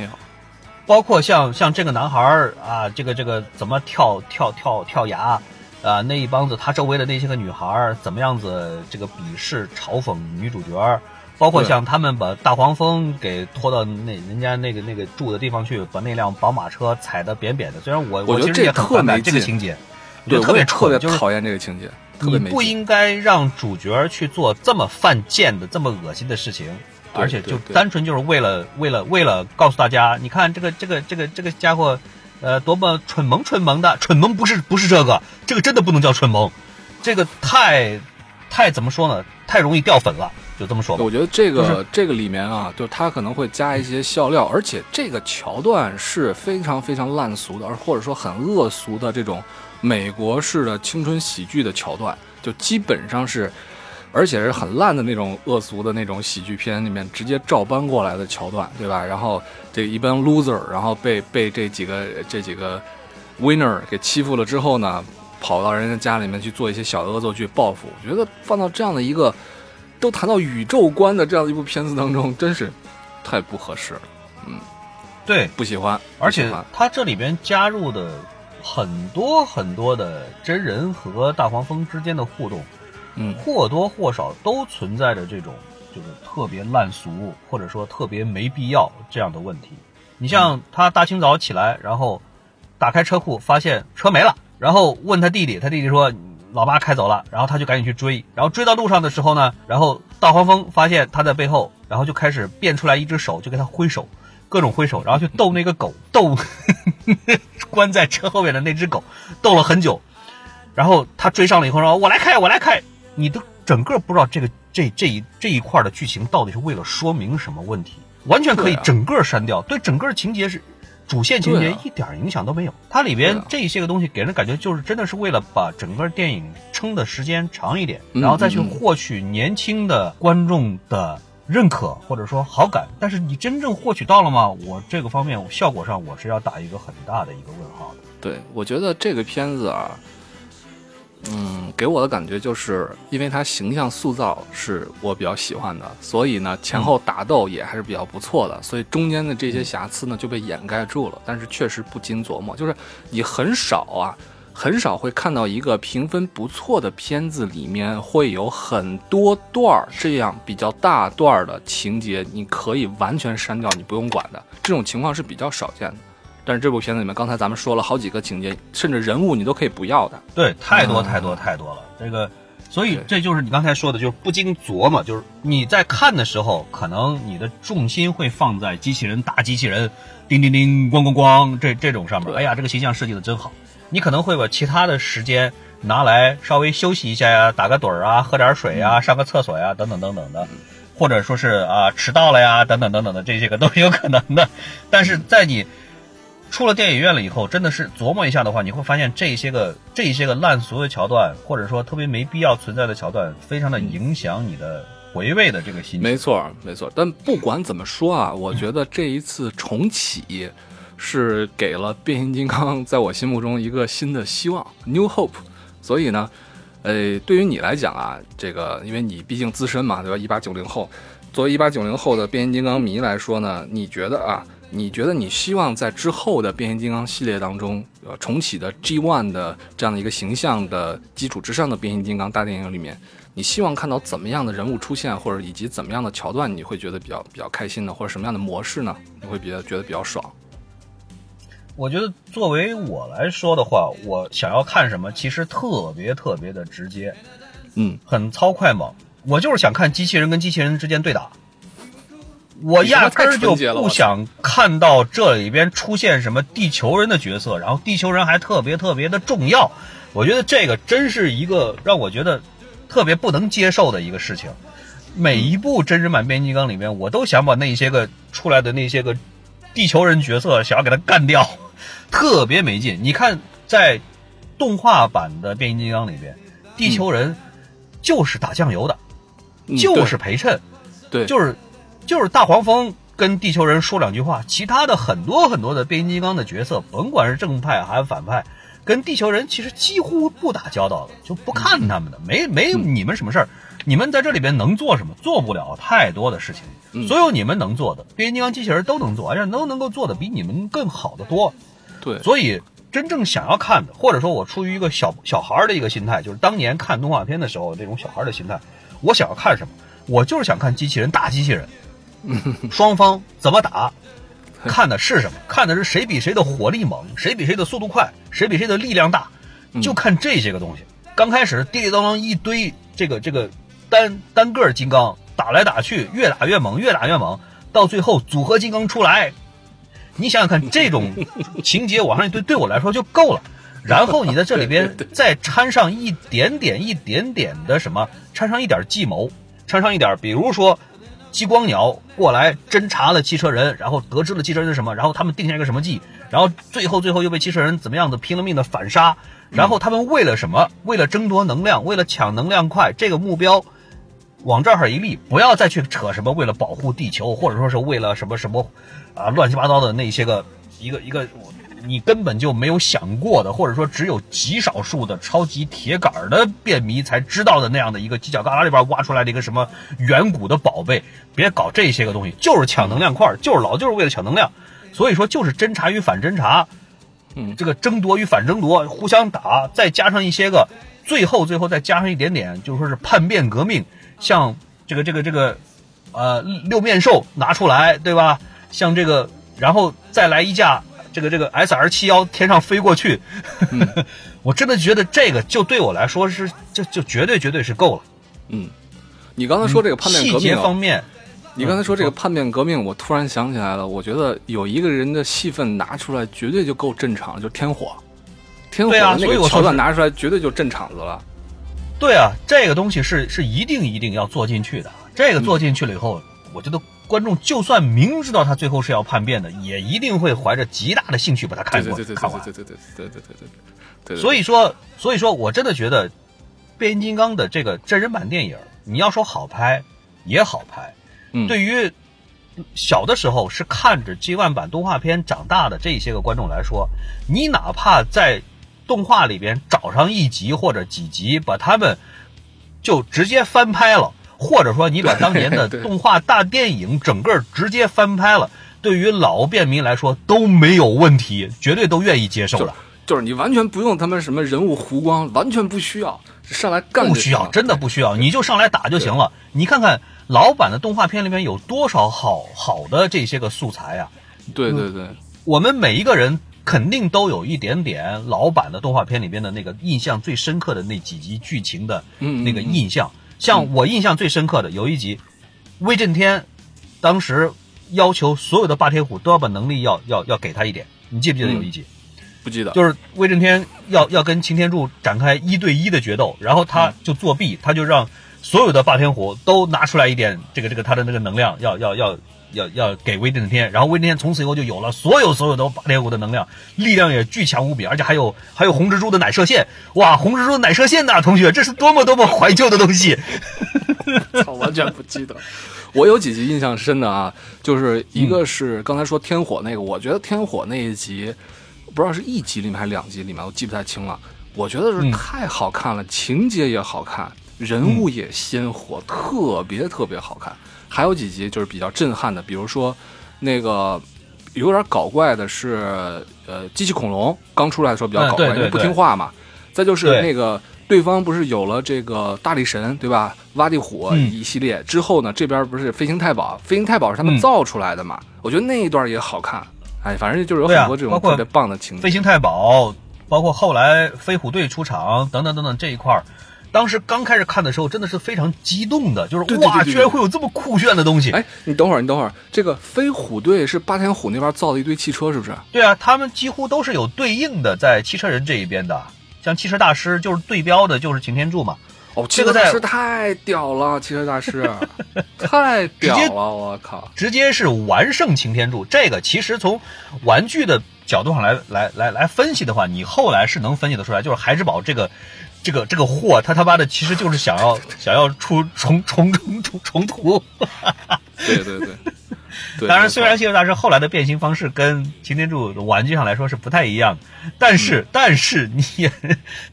包括像像这个男孩儿啊，这个这个怎么跳跳跳跳崖啊，那一帮子他周围的那些个女孩儿怎么样子这个鄙视嘲讽女主角，包括像他们把大黄蜂给拖到那人家那个那个住的地方去，把那辆宝马车踩得扁扁的。虽然我我其实也很反感这个情节。对，特别特别就是讨厌这个情节。你不应该让主角去做这么犯贱的、这么恶心的事情，而且就单纯就是为了为了为了告诉大家，你看这个这个这个这个家伙，呃，多么蠢萌蠢萌的，蠢萌不是不是这个，这个真的不能叫蠢萌，这个太太怎么说呢？太容易掉粉了，就这么说吧。我觉得这个这个里面啊，就他可能会加一些笑料，而且这个桥段是非常非常烂俗的，而或者说很恶俗的这种。美国式的青春喜剧的桥段，就基本上是，而且是很烂的那种恶俗的那种喜剧片里面直接照搬过来的桥段，对吧？然后这一帮 loser，然后被被这几个这几个 winner 给欺负了之后呢，跑到人家家里面去做一些小恶作剧报复。我觉得放到这样的一个都谈到宇宙观的这样的一部片子当中，真是太不合适了。嗯，对，不喜欢，而且他这里边加入的。很多很多的真人和大黄蜂之间的互动，嗯，或多或少都存在着这种就是特别烂俗或者说特别没必要这样的问题。你像他大清早起来，然后打开车库发现车没了，然后问他弟弟，他弟弟说老爸开走了，然后他就赶紧去追，然后追到路上的时候呢，然后大黄蜂发现他在背后，然后就开始变出来一只手，就给他挥手，各种挥手，然后去逗那个狗，逗 关在车后面的那只狗，逗了很久，然后他追上了以后说：“我来开，我来开。”你都整个不知道这个这这一这一块的剧情到底是为了说明什么问题，完全可以整个删掉，对整个情节是主线情节一点影响都没有。它里边这些个东西给人感觉就是真的是为了把整个电影撑的时间长一点，嗯然后再去获取年轻的观众的认可或者说好感。但是你真正获取到了吗？我这个方面效果上我是要打一个很大的一个问号的。对，我觉得这个片子啊，嗯，给我的感觉就是，因为它形象塑造是我比较喜欢的，所以呢，前后打斗也还是比较不错的，所以中间的这些瑕疵呢就被掩盖住了。但是确实不禁琢磨，就是你很少啊，很少会看到一个评分不错的片子里面会有很多段儿这样比较大段儿的情节，你可以完全删掉，你不用管的，这种情况是比较少见的。但是这部片子里面，刚才咱们说了好几个情节，甚至人物你都可以不要的。对，太多嗯太多太多了。这个，所以这就是你刚才说的，就是不经琢磨，就是你在看的时候，可能你的重心会放在机器人打机器人，叮叮叮，咣咣咣这这种上面。对哎呀，这个形象设计的真好。你可能会把其他的时间拿来稍微休息一下呀，打个盹儿啊，喝点水啊，上个厕所呀，等等等等的。或者说是啊迟到了呀，等等等等的这些个都是有可能的。但是在你出了电影院了以后，真的是琢磨一下的话，你会发现这些个这些个烂俗的桥段，或者说特别没必要存在的桥段，非常的影响你的回味的这个心情。没错，没错。但不管怎么说啊，我觉得这一次重启是给了变形金刚在我心目中一个新的希望，New Hope。所以呢，呃，对于你来讲啊，这个因为你毕竟资深嘛，对吧？一八九零后，作为一八九零后的变形金刚迷来说呢，你觉得啊？你觉得你希望在之后的变形金刚系列当中，呃，重启的 G One 的这样的一个形象的基础之上的变形金刚大电影里面，你希望看到怎么样的人物出现，或者以及怎么样的桥段，你会觉得比较比较开心呢？或者什么样的模式呢？你会比较觉得比较爽？我觉得作为我来说的话，我想要看什么，其实特别特别的直接，嗯，很糙快猛。我就是想看机器人跟机器人之间对打，我压根儿就不想看到这里边出现什么地球人的角色，然后地球人还特别特别的重要。我觉得这个真是一个让我觉得特别不能接受的一个事情。每一部真人版变形金刚里面，我都想把那些个出来的那些个地球人角色想要给他干掉，特别没劲。你看，在动画版的变形金刚里边，地球人就是打酱油的，嗯就是陪衬，对，就是就是大黄蜂跟地球人说两句话，其他的很多很多的变形金刚的角色，甭管是正派还是反派，跟地球人其实几乎不打交道的，就不看他们的，没没你们什么事儿。你们在这里边能做什么？做不了太多的事情。嗯所有你们能做的，变形金刚机器人都能做，而且都能够做的比你们更好的多。对，所以真正想要看的，或者说我出于一个小小孩儿的一个心态，就是当年看动画片的时候那种小孩儿的心态，我想要看什么？我就是想看机器人打机器人，双方怎么打，看的是什么？看的是谁比谁的火力猛，谁比谁的速度快，谁比谁的力量大，就看这些个东西。刚开始滴滴当当一堆这个这个单单个金刚打来打去，越打越猛，越打越猛，到最后组合金刚出来，你想想看，这种 情节往上一堆，对我来说就够了。然后你在这里边再掺上一点点、一点点的什么，掺上一点计谋，掺上一点，比如说激光鸟过来侦查了汽车人，然后得知了汽车人是什么，然后他们定下一个什么计，然后最后最后又被汽车人怎么样的拼了命的反杀，然后他们为了什么？为了争夺能量，为了抢能量块这个目标。往这儿一立，不要再去扯什么为了保护地球，或者说是为了什么什么，啊乱七八糟的那些个一个一个你根本就没有想过的，或者说只有极少数的超级铁杆的便迷才知道的那样的一个犄角旮旯里边挖出来的一个什么远古的宝贝，别搞这些个东西，就是抢能量块，就是老就是为了抢能量，所以说就是侦查与反侦查，嗯。这个争夺与反争夺互相打，再加上一些个，最后最后再加上一点点，就说是叛变革命，像这个这个这个，呃，六面兽拿出来，对吧？像这个，然后再来一架这个这个 S R 七幺天上飞过去，我真的觉得这个就对我来说是就就绝对绝对是够了。嗯，你刚才说这个叛变革命啊，方面，你刚才说这个嗯叛变革命，我突然想起来了，我觉得有一个人的戏份拿出来，绝对就够镇场，就是天火。天火那个桥所以我说是段拿出来，绝对就镇场子了。对啊，这个东西是是一定一定要做进去的。这个做进去了以后，我觉得观众就算明知道他最后是要叛变的，也一定会怀着极大的兴趣把它看过对对对对看完。对对对对对对对对对。所以说，所以说我真的觉得变形金刚的这个真人版电影，你要说好拍也好拍。嗯，对于小的时候是看着 G One 版动画片长大的这些个观众来说，你哪怕在动画里边找上一集或者几集，把他们就直接翻拍了，或者说你把当年的 动画大电影整个直接翻拍了，对于老便民来说都没有问题，绝对都愿意接受就的。就是你完全不用他们什么人物弧光，完全不需要，上来干不需要，真的不需要，你就上来打就行了。你看看老版的动画片里面有多少好好的这些个素材啊！对对对，我们每一个人肯定都有一点点老版的动画片里边的那个印象最深刻的那几集剧情的那个印象。像我印象最深刻的有一集，威震天当时要求所有的霸天虎都要把能力要要要给他一点，你记不记得有一集？不记得。就是威震天要要跟擎天柱展开一对一的决斗，然后他就作弊，他就让所有的霸天虎都拿出来一点这个这个他的那个能量，要要要要要给威震天，然后威震天从此以后就有了所有所有的霸天虎的能量，力量也巨强无比，而且还有还有红蜘蛛的奶射线，哇，红蜘蛛的奶射线呐、同学，这是多么多么怀旧的东西。操，完全不记得。我有几集印象深的啊，就是一个是刚才说天火那个，我觉得天火那一集，不知道是一集里面还是两集里面，我记不太清了。我觉得是嗯太好看了，情节也好看，人物也鲜活，特别特别好看。还有几集就是比较震撼的，比如说那个有点搞怪的是，呃，机器恐龙刚出来的时候比较搞怪，嗯对对因为不听话嘛。再就是那个对方不是有了这个大力神对吧？挖地虎嗯一系列、之后呢，这边不是飞行太保，飞行太保是他们嗯造出来的嘛？我觉得那一段也好看。哎，反正就是有很多这种特别棒的情节。飞行太保，包括后来飞虎队出场等等等等这一块儿，当时刚开始看的时候真的是非常激动的，就是哇，居然会有这么酷炫的东西。哎，你等会儿，你等会儿，这个飞虎队是霸天虎那边造的一堆汽车，是不是？对啊，他们几乎都是有对应的，在汽车人这一边的，像汽车大师就是对标的就是擎天柱嘛。哦，这个在汽车大师太屌了，汽车大师 太屌了，我靠！直接是完胜擎天柱。这个其实从玩具的角度上来来来来分析的话，你后来是能分析得出来，就是孩之宝这个这个这个货，他他妈的其实就是想要想要出重重重重重涂。对对对，对 当然，虽然谢尔大师后来的变形方式跟擎天柱的玩具上来说是不太一样的，但嗯是、但是你也，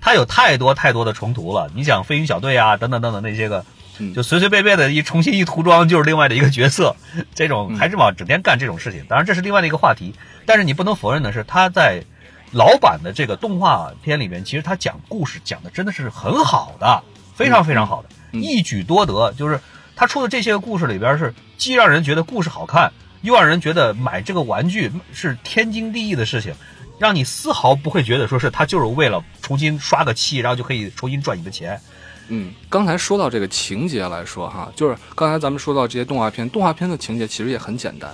他有太多太多的重涂了。你想飞行小队啊，等等等等那些个，嗯就随随便便的一重新一涂装就是另外的一个角色。这种嗯孩之宝整天干这种事情，当然这是另外的一个话题。但是你不能否认的是，他在老版的这个动画片里面，其实他讲故事讲的真的是很好的，非常非常好的，嗯一举多得。就是他出的这些个故事里边是既让人觉得故事好看，又让人觉得买这个玩具是天经地义的事情，让你丝毫不会觉得说是他就是为了重新刷个漆，然后就可以重新赚你的钱。嗯，刚才说到这个情节来说哈，就是刚才咱们说到这些动画片，动画片的情节其实也很简单，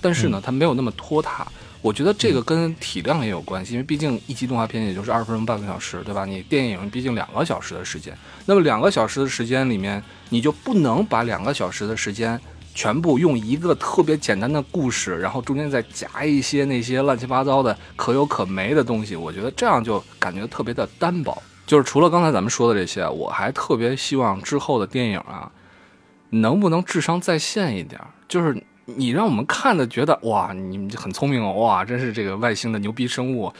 但是呢，嗯它没有那么拖沓。我觉得这个跟体量也有关系，因为毕竟一集动画片也就是二十分钟半个小时，对吧？你电影毕竟两个小时的时间，那么两个小时的时间里面，你就不能把两个小时的时间全部用一个特别简单的故事，然后中间再夹一些那些乱七八糟的可有可没的东西，我觉得这样就感觉特别的单薄。就是除了刚才咱们说的这些，我还特别希望之后的电影啊，能不能智商在线一点儿？就是你让我们看的觉得哇，你们很聪明哦，哇，真是这个外星的牛逼生物、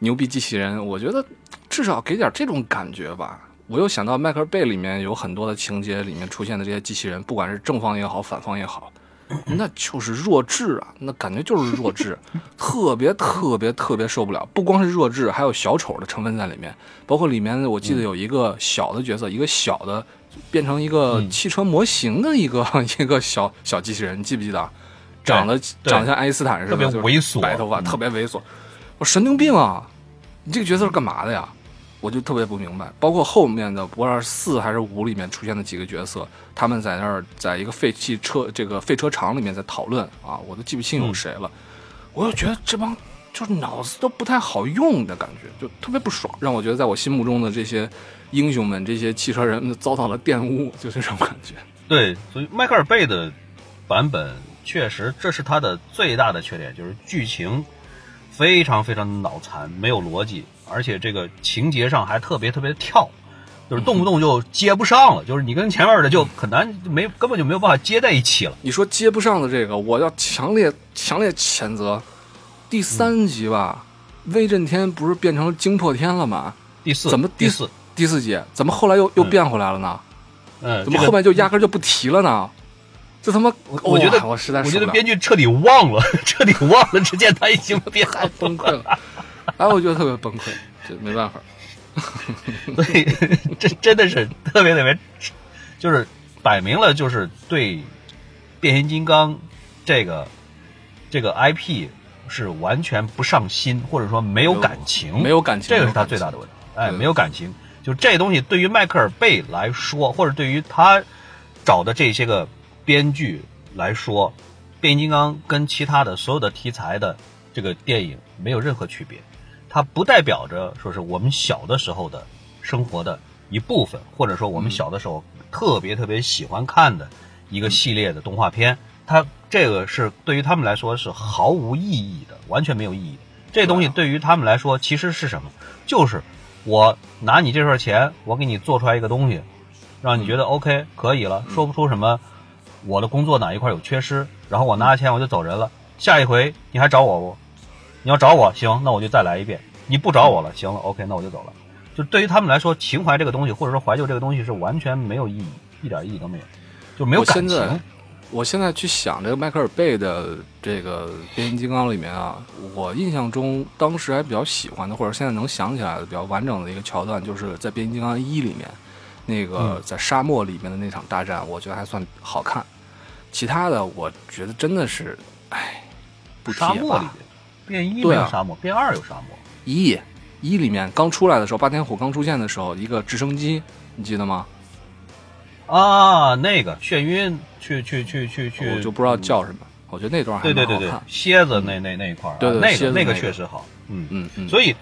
牛逼机器人。我觉得至少给点这种感觉吧。我又想到迈克尔贝里面有很多的情节里面出现的这些机器人，不管是正方也好，反方也好，那就是弱智啊，那感觉就是弱智，特别特别特别受不了。不光是弱智，还有小丑的成分在里面，包括里面我记得有一个小的角色，一个小的变成一个嗯汽车模型的一个、一个小小机器人，你记不记得？长得长得像爱因斯坦似的，特别猥琐白头发嗯特别猥琐。我神经病啊！你这个角色是干嘛的呀？我就特别不明白。包括后面的不知道是四还是五里面出现的几个角色，他们在那儿在一个废弃车这个废车场里面在讨论啊，我都记不清有谁了。我就觉得这帮就是脑子都不太好用的感觉，就特别不爽，让我觉得在我心目中的这些英雄们、这些汽车人遭到了玷污，就这种感觉。对，所以迈克尔贝的版本确实这是他的最大的缺点，就是剧情非常非常脑残，没有逻辑，而且这个情节上还特别特别跳，就是动不动就接不上了，就是你跟前面的就很难没根本就没有办法接在一起了。你说接不上的这个，我要强烈强烈谴责。第三集吧，威震天不是变成惊破天了吗？第四怎么第第四？第四集怎么后来又又嗯变回来了呢？嗯，怎么后面就压根就不提了呢？这他妈，我觉得我实在我觉得编剧彻底忘了，彻底忘了，只见他已经变太崩溃了，哎，我觉得特别崩溃，这没办法。所以这真的是特别特别，就是摆明了就是对变形金刚这个这个 IP 是完全不上心，或者说没有感情，没有感情这个是他最大的问题。哎，没有感情，就这东西对于迈克尔贝来说，或者对于他找的这些个编剧来说，变形金刚跟其他的所有的题材的这个电影没有任何区别。它不代表着说是我们小的时候的生活的一部分，或者说我们小的时候特别特别喜欢看的一个系列的动画片。它这个是对于他们来说是毫无意义的，完全没有意义。这东西对于他们来说其实是什么？就是我拿你这份钱，我给你做出来一个东西，让你觉得 OK 可以了，说不出什么我的工作哪一块有缺失，然后我拿了钱我就走人了。下一回你还找我不？你要找我，行，那我就再来一遍。你不找我了，行了，OK，那我就走了。就对于他们来说，情怀这个东西，或者说怀旧这个东西，是完全没有意义，一点意义都没有，就没有感情。我现在去想这个迈克尔贝的这个变形金刚里面啊，我印象中当时还比较喜欢的，或者现在能想起来的比较完整的一个桥段，就是在变形金刚一里面那个嗯在沙漠里面的那场大战，我觉得还算好看。其他的我觉得真的是，唉，不提也罢沙漠里。边，变一没有沙漠，变二有沙漠。一一里面刚出来的时候，霸天虎刚出现的时候，一个直升机，你记得吗？啊，那个眩晕，去去去去去，我就不知道叫什么。我觉得那段还对对对对。蝎子那那那一块儿啊，对对那个那个确实好，嗯。嗯嗯，所以，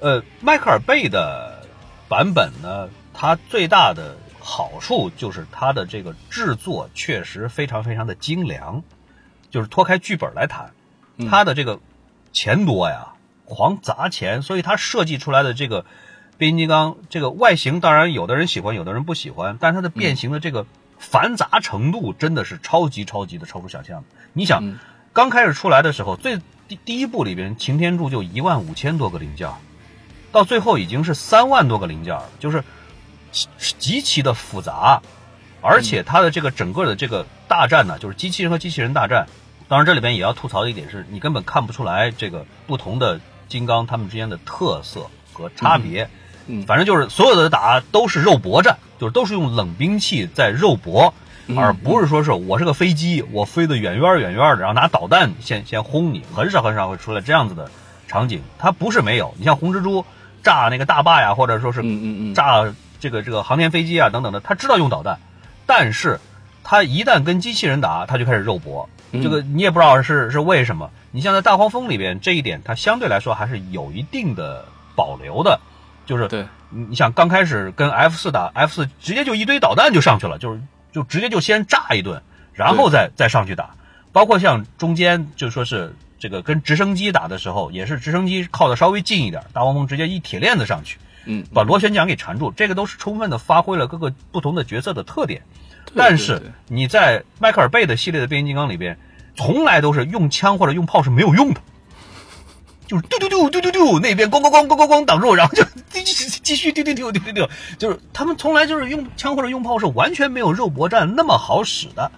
呃，迈克尔贝的版本呢，它最大的好处就是它的这个制作确实非常非常的精良，就是脱开剧本来谈，嗯它的这个钱多呀，狂砸钱，所以它设计出来的这个变形金刚这个外形，当然有的人喜欢，有的人不喜欢，但是它的变形的这个繁杂程度真的是超级超级的超出想象。你想，嗯刚开始出来的时候，最第第一部里边擎天柱就一万五千多个零件儿，到最后已经是三万多个零件就是极极其的复杂，而且它的这个整个的这个大战呢，就是机器人和机器人大战。当然，这里边也要吐槽的一点是，你根本看不出来这个不同的金刚他们之间的特色和差别。嗯反正就是所有的打都是肉搏战，就是都是用冷兵器在肉搏，嗯而不是说是我是个飞机，我飞得远远远远的，然后拿导弹先先轰你，很少很少会出来这样子的场景。它不是没有，你像红蜘蛛炸那个大坝呀，或者说是炸这个这个航天飞机啊等等的，他知道用导弹，但是他一旦跟机器人打，他就开始肉搏。嗯这个你也不知道是是为什么。你像在大黄蜂里边，这一点它相对来说还是有一定的保留的，就是对，你你想刚开始跟 F 四打，F 四直接就一堆导弹就上去了，就是就直接就先炸一顿，然后再再上去打。包括像中间就说是这个跟直升机打的时候，也是直升机靠的稍微近一点，大黄蜂直接一铁链子上去，嗯，把螺旋桨给缠住，这个都是充分的发挥了各个不同的角色的特点。但是你在迈克尔贝的系列的变形金刚里边，从来都是用枪或者用炮是没有用的，就是丢丢丢丢丢丢，那边咣咣咣咣咣咣挡住，然后就继续继续丢丢丢丢丢丢，就是他们从来就是用枪或者用炮是完全没有肉搏战那么好使的，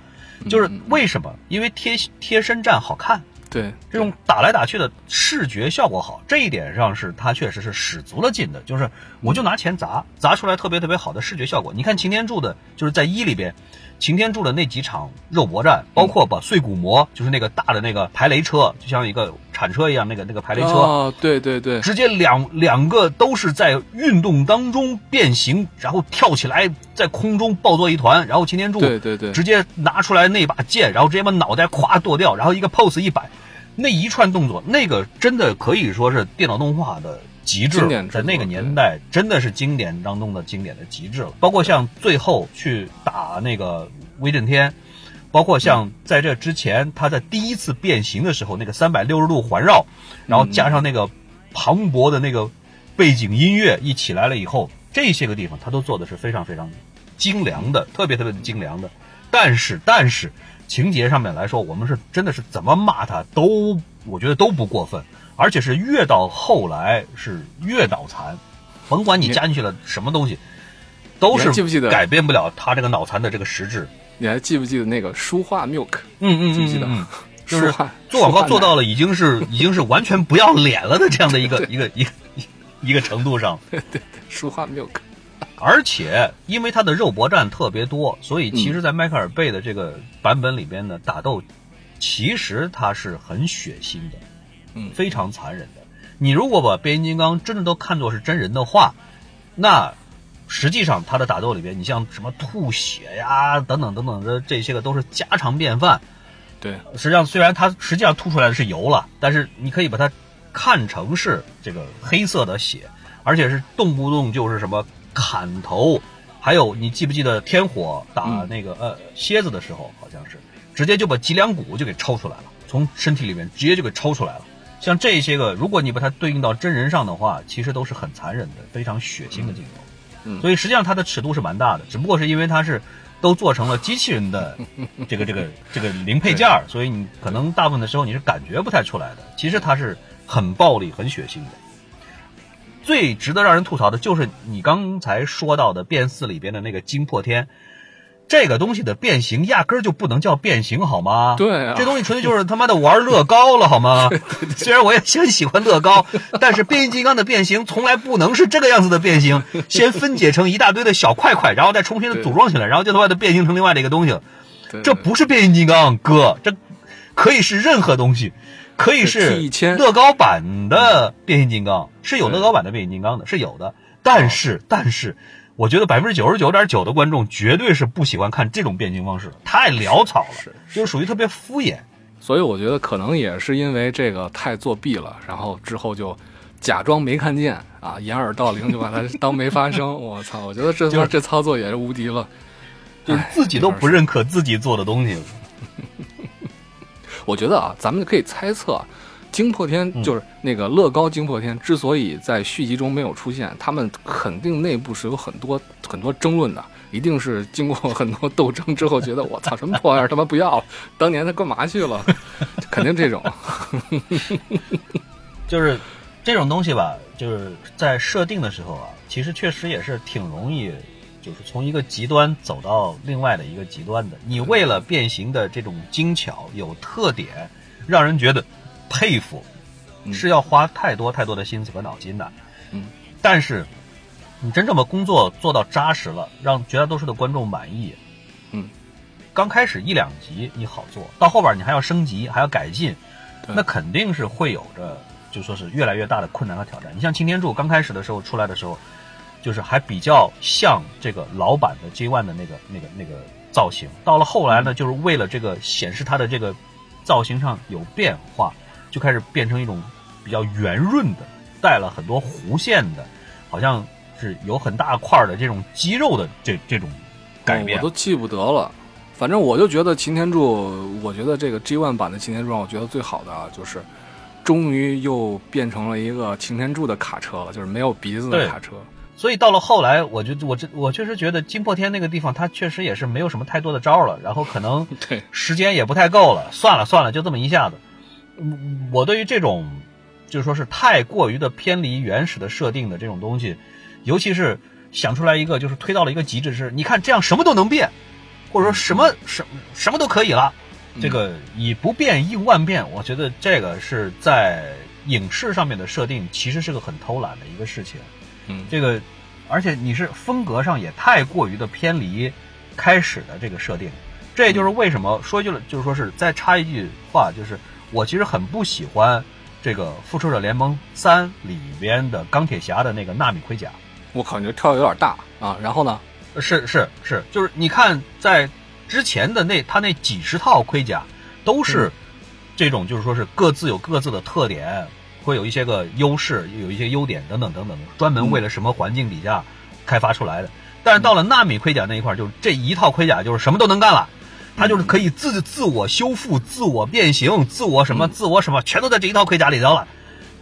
就是为什么？因为贴贴身战好看，对，这种打来打去的视觉效果好，这一点上是他确实是使足了劲的。就是我就拿钱砸，砸出来特别特别好的视觉效果。你看擎天柱的，就是在一里边，擎天柱的那几场肉搏战，包括把碎骨魔，就是那个大的那个排雷车，就像一个铲车一样，那个那个排雷车，哦，对对对，直接两两个都是在运动当中变形，然后跳起来在空中抱作一团，然后擎天柱对对对。直接拿出来那把剑，然后直接把脑袋咵剁掉，然后一个 pose 一摆，那一串动作，那个真的可以说是电脑动画的极致在那个年代真的是经典当中的经典的极致了。包括像最后去打那个威震天。包括像在这之前，他在第一次变形的时候，那个三百六十度环绕，然后加上那个磅礴的那个背景音乐一起来了以后，这些个地方他都做的是非常非常精良的，特别特别的精良的。但是但是情节上面来说，我们是真的是怎么骂他都，我觉得都不过分，而且是越到后来是越脑残，甭管你加进去了什么东西，都是记不记得？改变不了他这个脑残的这个实质。你还记不记得那个舒化 milk？嗯嗯记不记得？就是舒化做广告做到了，已经是 已经是完全不要脸了的这样的一个一个一个一个程度上，对舒化 milk。而且因为它的肉搏战特别多，所以其实，在迈克尔贝的这个版本里边呢，打斗其实它是很血腥的，嗯非常残忍的。你如果把变形金刚真的都看作是真人的话，那实际上他的打斗里边，你像什么吐血呀等等等等的这些个都是家常便饭。对，实际上虽然他实际上吐出来的是油了，但是你可以把它看成是这个黑色的血，而且是动不动就是什么砍头，还有你记不记得天火打嗯那个、呃蝎子的时候，好像是直接就把脊梁骨就给抽出来了，从身体里面直接就给抽出来了。像这些个，如果你把它对应到真人上的话，其实都是很残忍的、非常血腥的镜头。嗯所以实际上它的尺度是蛮大的，只不过是因为它是都做成了机器人的 这个这个这个零配件儿，所以你可能大部分的时候你是感觉不太出来的。其实它是很暴力、很血腥的。最值得让人吐槽的就是你刚才说到的变四里边的那个惊破天，这个东西的变形压根儿就不能叫变形好吗？对啊这东西纯粹就是他妈的玩乐高了好吗？虽然我也很喜欢乐高，但是变形金刚的变形从来不能是这个样子的变形，先分解成一大堆的小块块，然后再重新的组装起来，然后就他妈的变形成另外的一个东西了。这不是变形金刚，哥，这可以是任何东西，可以是乐高版的变形金刚，是有乐高版的变形金刚的，是有的。但是，但是，我觉得百分之九十九点九的观众绝对是不喜欢看这种变形方式，太潦草了，是就是属于特别敷衍。所以我觉得可能也是因为这个太作弊了，然后之后就假装没看见啊，掩耳盗铃就把它当没发生。我操！我觉得这就是这操作也是无敌了。就是自己都不认可自己做的东西。我觉得啊，咱们可以猜测啊，惊破天嗯就是那个乐高惊破天之所以在续集中没有出现，他们肯定内部是有很多很多争论的，一定是经过很多斗争之后，觉得我操什么破玩意儿他妈不要了，当年他干嘛去了？肯定这种。就是这种东西吧，就是在设定的时候啊，其实确实也是挺容易，就是从一个极端走到另外的一个极端的。你为了变形的这种精巧、有特点，让人觉得佩服，嗯。是要花太多太多的心思和脑筋的。嗯，但是你真正把工作做到扎实了，让绝大多数的观众满意，嗯，刚开始一两集你好做，到后边你还要升级，还要改进，那肯定是会有着就说是越来越大的困难和挑战。你像擎天柱刚开始的时候出来的时候，就是还比较像这个老版的 J One 的那个那个那个造型，到了后来呢，就是为了这个显示它的这个造型上有变化，就开始变成一种比较圆润的，带了很多弧线的，好像是有很大块儿的这种肌肉的这这种改变我。都记不得了。反正我就觉得擎天柱，我觉得这个 G One 版的擎天柱让我觉得最好的啊，就是终于又变成了一个擎天柱的卡车了，就是没有鼻子的卡车。所以到了后来，我就我这我确实觉得金破天那个地方，它确实也是没有什么太多的招儿了，然后可能 对，时间也不太够了，算了算了，就这么一下子。嗯我对于这种就是说是太过于的偏离原始的设定的这种东西，尤其是想出来一个就是推到了一个极致是，你看这样什么都能变，或者说什么什什么都可以了，这个以不变应万变，我觉得这个是在影视上面的设定，其实是个很偷懒的一个事情。嗯，这个，而且你是风格上也太过于的偏离开始的这个设定，这也就是为什么说句了，就是说是再插一句话，就是我其实很不喜欢这个《复仇者联盟三》里边的钢铁侠的那个纳米盔甲。我靠，你这跳的有点大啊！然后呢？是是是，就是你看在之前的那他那几十套盔甲，都是这种，就是说是各自有各自的特点，会有一些个优势，有一些优点等等等等，专门为了什么环境底下开发出来的。但是到了纳米盔甲那一块，就是这一套盔甲就是什么都能干了，它就是可以自自我修复、自我变形、自我什么、自我什么，全都在这一套盔甲里头了。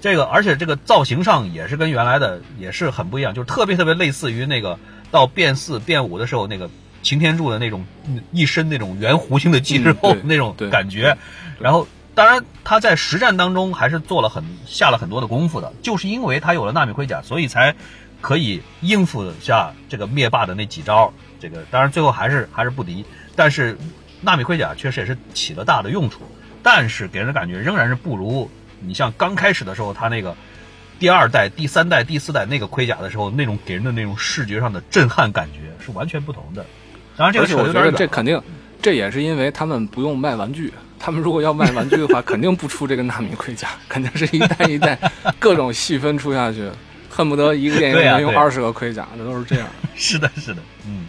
这个而且这个造型上也是跟原来的也是很不一样，就是特别特别类似于那个。到变四变五的时候，那个擎天柱的那种一身那种圆弧形的肌肉那种感觉，然后当然他在实战当中还是做了很下了很多的功夫的，就是因为他有了纳米盔甲，所以才可以应付下这个灭霸的那几招。这个当然最后还是还是不敌，但是纳米盔甲确实也是起了大的用处，但是给人的感觉仍然是不如你像刚开始的时候它那个。第二代、第三代、第四代那个盔甲的时候，那种给人的那种视觉上的震撼感觉是完全不同的。当然，这个我觉得这肯定，这也是因为他们不用卖玩具。他们如果要卖玩具的话，肯定不出这个纳米盔甲，肯定是一代一代各种细分出下去，恨不得一个电影能用二十个盔甲，那都是这样。是的，是的，嗯。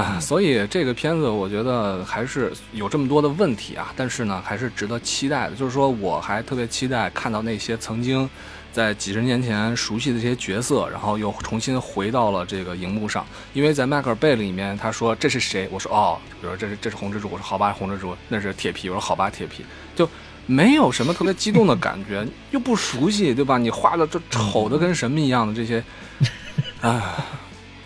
啊，所以这个片子我觉得还是有这么多的问题啊，但是呢，还是值得期待的。就是说，我还特别期待看到那些曾经。在几十年前熟悉的这些角色，然后又重新回到了这个荧幕上。因为在迈克尔贝里面，他说这是谁？我说哦，比如说这是这是红蜘蛛，我说好吧，红蜘蛛，那是铁皮，我说好吧，铁皮，就没有什么特别激动的感觉，又不熟悉，对吧？你画的这丑的跟什么一样的这些，啊，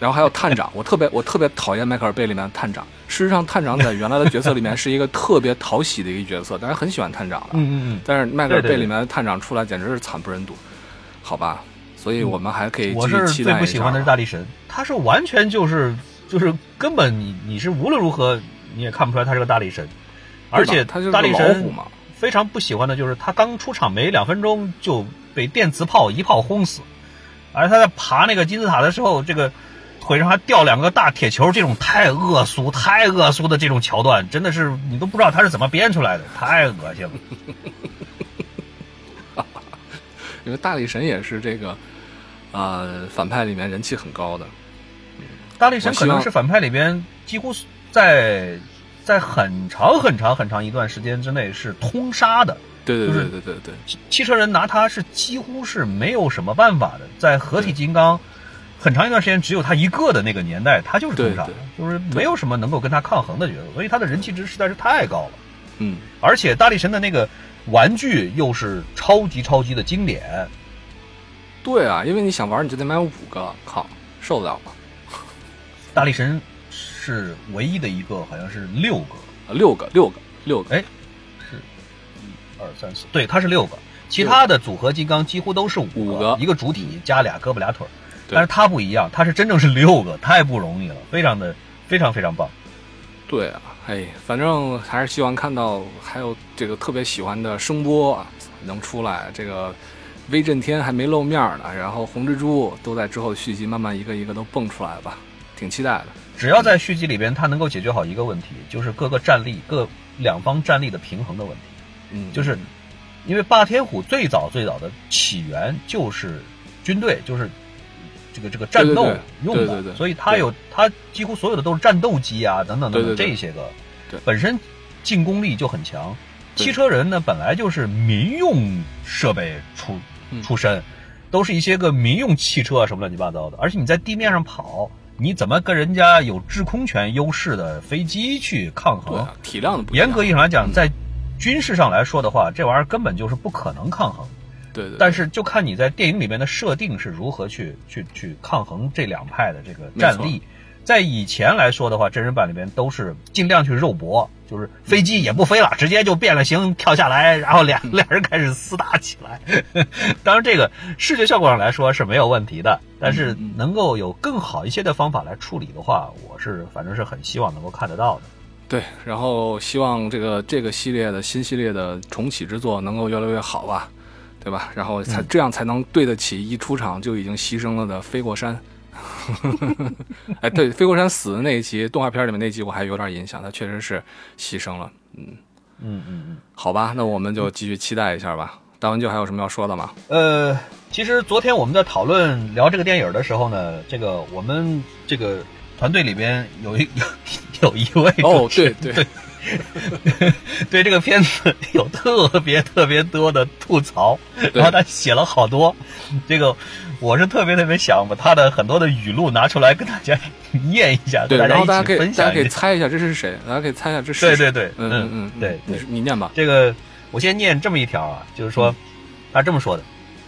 然后还有探长，我特别我特别讨厌迈克尔贝里面的探长。事实上，探长在原来的角色里面是一个特别讨喜的一个角色，大家很喜欢探长的。嗯嗯嗯。但是迈克尔贝里面的探长出来简直是惨不忍睹。好吧，所以我们还可以继续期待最不喜欢的是大力神，他是完全就是就是根本你你是无论如何你也看不出来他是个大力神，而且他就是大力神嘛。非常不喜欢的就是他刚出场没两分钟就被电磁炮一炮轰死，而他在爬那个金字塔的时候，这个腿上还吊两个大铁球，这种太恶俗、太恶俗的这种桥段，真的是你都不知道他是怎么编出来的，太恶心了。因为大力神也是这个，呃，反派里面人气很高的。大力神可能是反派里边几乎在在很长很长很长一段时间之内是通杀的。对对对对对对。汽车人拿他是几乎是没有什么办法的，在合体金刚很长一段时间只有他一个的那个年代，他就是通杀，就是没有什么能够跟他抗衡的角色，所以他的人气值实在是太高了。嗯，而且大力神的那个。玩具又是超级超级的经典，对啊，因为你想玩，你就得买五个，靠，受得了吗？大力神是唯一的一个，好像是六个，啊六个，六个，六个，哎，是一二三四，对，他是六个，其他的组合金刚几乎都是五个，一个主体加俩胳膊俩腿，但是他不一样，他是真正是六个，太不容易了，非常的非常非常棒。对啊。哎，反正还是希望看到还有这个特别喜欢的声波啊能出来。这个威震天还没露面呢，然后红蜘蛛都在之后续集慢慢一个一个都蹦出来吧，挺期待的。只要在续集里边，它能够解决好一个问题，就是各个战力、各两方战力的平衡的问题。嗯，就是因为霸天虎最早最早的起源就是军队，就是。这个这个战斗用的，所以它有它几乎所有的都是战斗机啊，等等等等这些个，本身进攻力就很强。汽车人呢本来就是民用设备出出身，都是一些个民用汽车啊什么乱七八糟的，而且你在地面上跑，你怎么跟人家有制空权优势的飞机去抗衡？体量的不严格意义上来讲，在军事上来说的话，这玩意儿根本就是不可能抗衡。对对，但是就看你在电影里面的设定是如何去去去抗衡这两派的这个战力。在以前来说的话，真人版里面都是尽量去肉搏，就是飞机也不飞了，直接就变了形跳下来，然后俩俩 人开始厮打起来。当然，这个视觉效果上来说是没有问题的，但是能够有更好一些的方法来处理的话，我是反正是很希望能够看得到的。对，然后希望这个这个系列的新系列的重启之作能够越来越好吧，对吧？然后才、嗯这样才能对得起一出场就已经牺牲了的飞过山。哎，对，飞过山死的那一集，动画片里面那集我还有点印象，他确实是牺牲了。嗯，嗯嗯嗯。好吧，那我们就继续期待一下吧。大文就还有什么要说的吗？呃，其实昨天我们在讨论聊这个电影的时候呢，这个我们这个团队里边有一有有一位哦对对，对这个片子 有特别特别多的吐槽，然后他写了好多。这个我是特别特别想把他的很多的语录拿出来跟大家 念一下，对，然后大家可以大家可以。猜一下这是谁，大家可以猜一下这是谁。对对对，嗯嗯嗯，对你对，你念吧。这个我先念这么一条啊，就是说嗯他这么说的，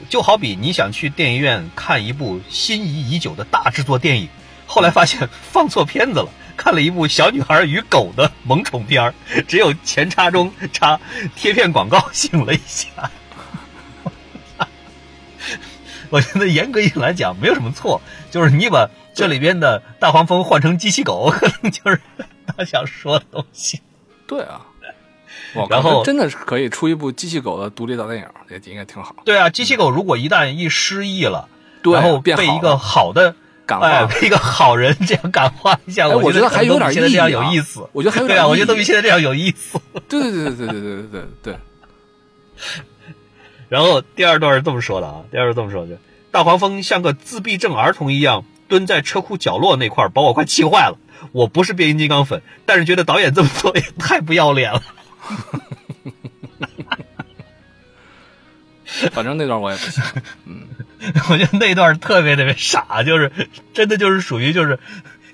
就好比你想去电影院看一部心仪已久的大制作电影，后来发现放错片子了。看了一部小女孩与狗的萌宠片儿，只有前插中插贴片广告醒了一下。我觉得严格意义来讲没有什么错，就是你把这里边的大黄蜂换成机器狗，可能就是他想说的东西。对啊，然后真的是可以出一部机器狗的独立大电影，也应该挺好。对啊，机器狗如果一旦一失忆了，对然后被一个好的感化哎，被一个好人这样感化一下，哎我觉觉得还有点现在这样有意思。我觉得还有对啊，我点意义觉得都比现在这样有意思。对对对对对对对对然后第二段是这么说的啊，第二段这么说的，大黄蜂像个自闭症儿童一样蹲在车库角落那块儿，把我快气坏了。我不是变形金刚粉，但是觉得导演这么做也太不要脸了。反正那段我也不行。我觉得那段特别特别傻，就是真的就是属于就是，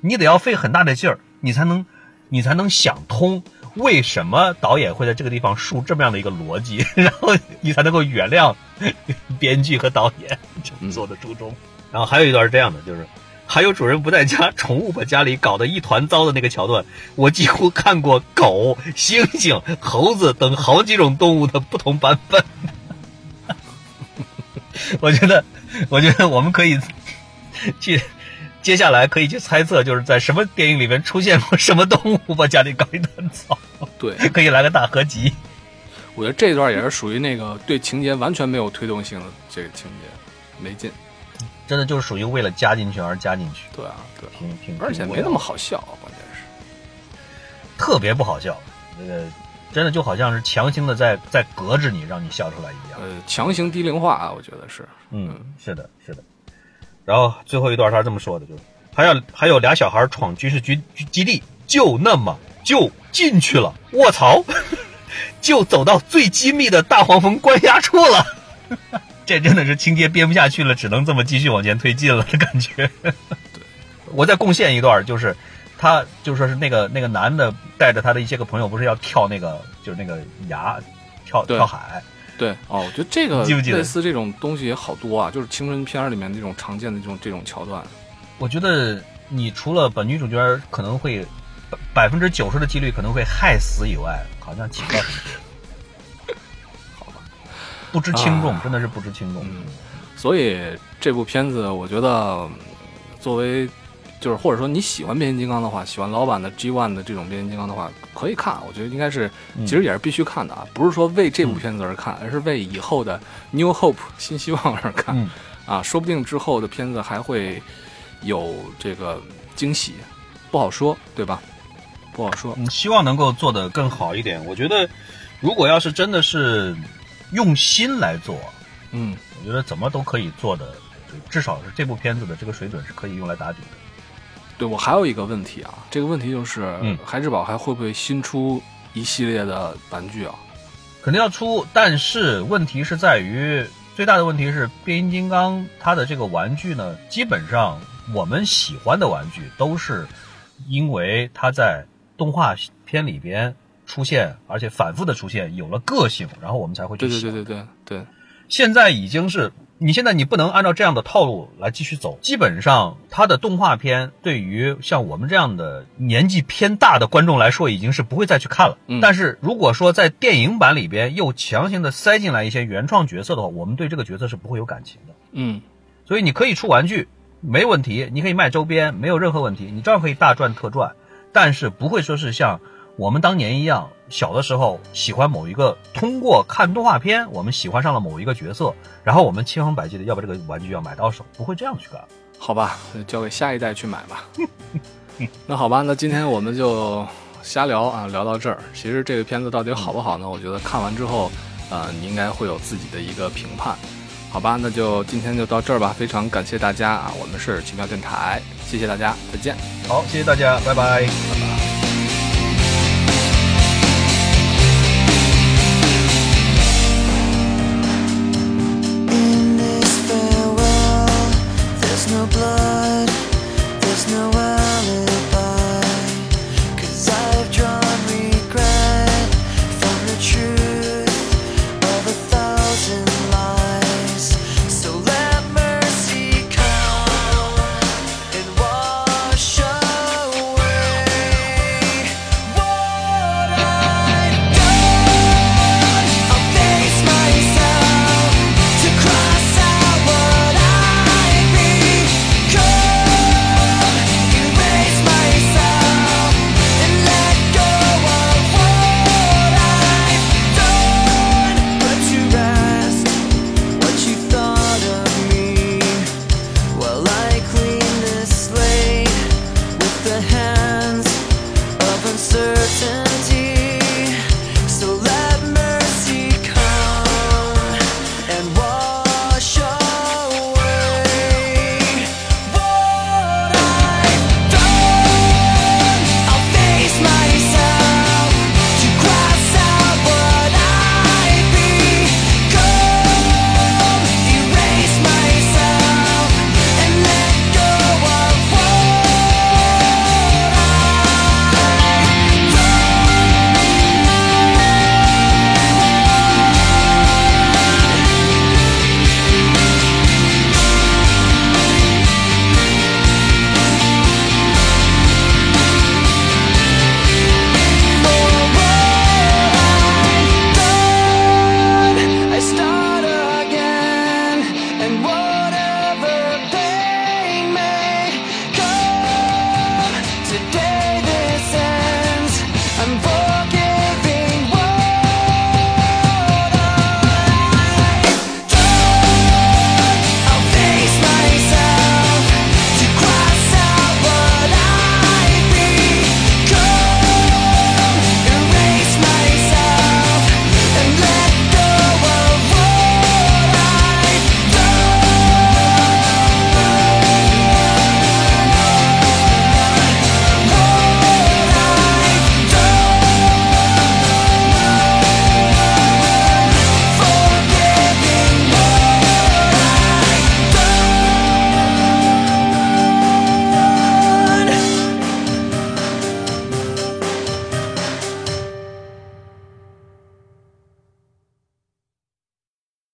你得要费很大的劲儿，你才能你才能想通为什么导演会在这个地方树这么样的一个逻辑，然后你才能够原谅 编剧和导演这么做的初衷。然后还有一段是这样的，就是还有主人不在家，宠物把家里搞得一团糟的那个桥段，我几乎看过狗、猩猩、猴子等好几种动物的不同版本。我觉得，我觉得我们可以去，接下来可以去猜测，就是在什么电影里面出现过什么动物把家里搞一团糟，对，可以来个大合集。我觉得这段也是属于那个对情节完全没有推动性的这个情节，没劲。真的就是属于为了加进去而加进去，对啊，对，挺挺，而且没那么好笑，关键是。特别不好笑。那个真的就好像是强行的在在隔着你，让你笑出来一样。呃，强行低龄化啊，我觉得是。嗯，是的，是的。然后最后一段他是这么说的，就是还要还有俩小孩闯军事局基基地，就那么就进去了，卧槽，就走到最机密的大黄蜂关押处了。这真的是情节编不下去了，只能这么继续往前推进了的感觉。我再贡献一段，就是他就说是那个那个男的带着他的一些个朋友，不是要跳那个就是那个崖跳跳海，对哦，我觉得这个记不记得类似这种东西也好多啊，就是青春片儿里面这种常见的这种这种桥段。我觉得你除了把女主角可能会百百分之九十的几率可能会害死以外，好像起不到什么作用。好吧，不知轻重，啊真的是不知轻重。所以这部片子，我觉得嗯作为就是或者说你喜欢变形金刚的话，喜欢老版的 G One 的这种变形金刚的话，可以看。我觉得应该是嗯其实也是必须看的啊，不是说为这部片子而看，而是为以后的 New Hope 新希望而看。嗯啊，说不定之后的片子还会有这个惊喜，不好说，对吧？不好说。嗯，希望能够做得更好一点。我觉得，如果要是真的是用心来做，嗯，我觉得怎么都可以做的，至少是这部片子的这个水准是可以用来打底的。对我还有一个问题啊，这个问题就是，嗯孩之宝还会不会新出一系列的玩具啊？肯定要出，但是问题是在于，最大的问题是变形金刚它的这个玩具呢，基本上我们喜欢的玩具都是因为它在动画片里边出现，而且反复的出现，有了个性，然后我们才会去喜欢。对对对对对对，现在已经是你现在你不能按照这样的套路来继续走。基本上，它的动画片对于像我们这样的年纪偏大的观众来说，已经是不会再去看了。嗯但是如果说在电影版里边又强行的塞进来一些原创角色的话，我们对这个角色是不会有感情的。嗯，所以你可以出玩具，没问题；你可以卖周边，没有任何问题，你照样可以大赚特赚。但是不会说是像我们当年一样，小的时候喜欢某一个，通过看动画片，我们喜欢上了某一个角色，然后我们千方百计的要把这个玩具要买到手，不会这样去干。好吧，交给下一代去买吧。那 好吧，那今天我们就瞎聊啊，聊到这儿。其实这个片子到底好不好呢？我觉得看完之后，呃，你应该会有自己的一个评判。好吧，那就今天就到这儿吧。非常感谢大家啊，我们是奇妙电台，谢谢大家，再见。好，谢谢大家，拜拜。拜拜。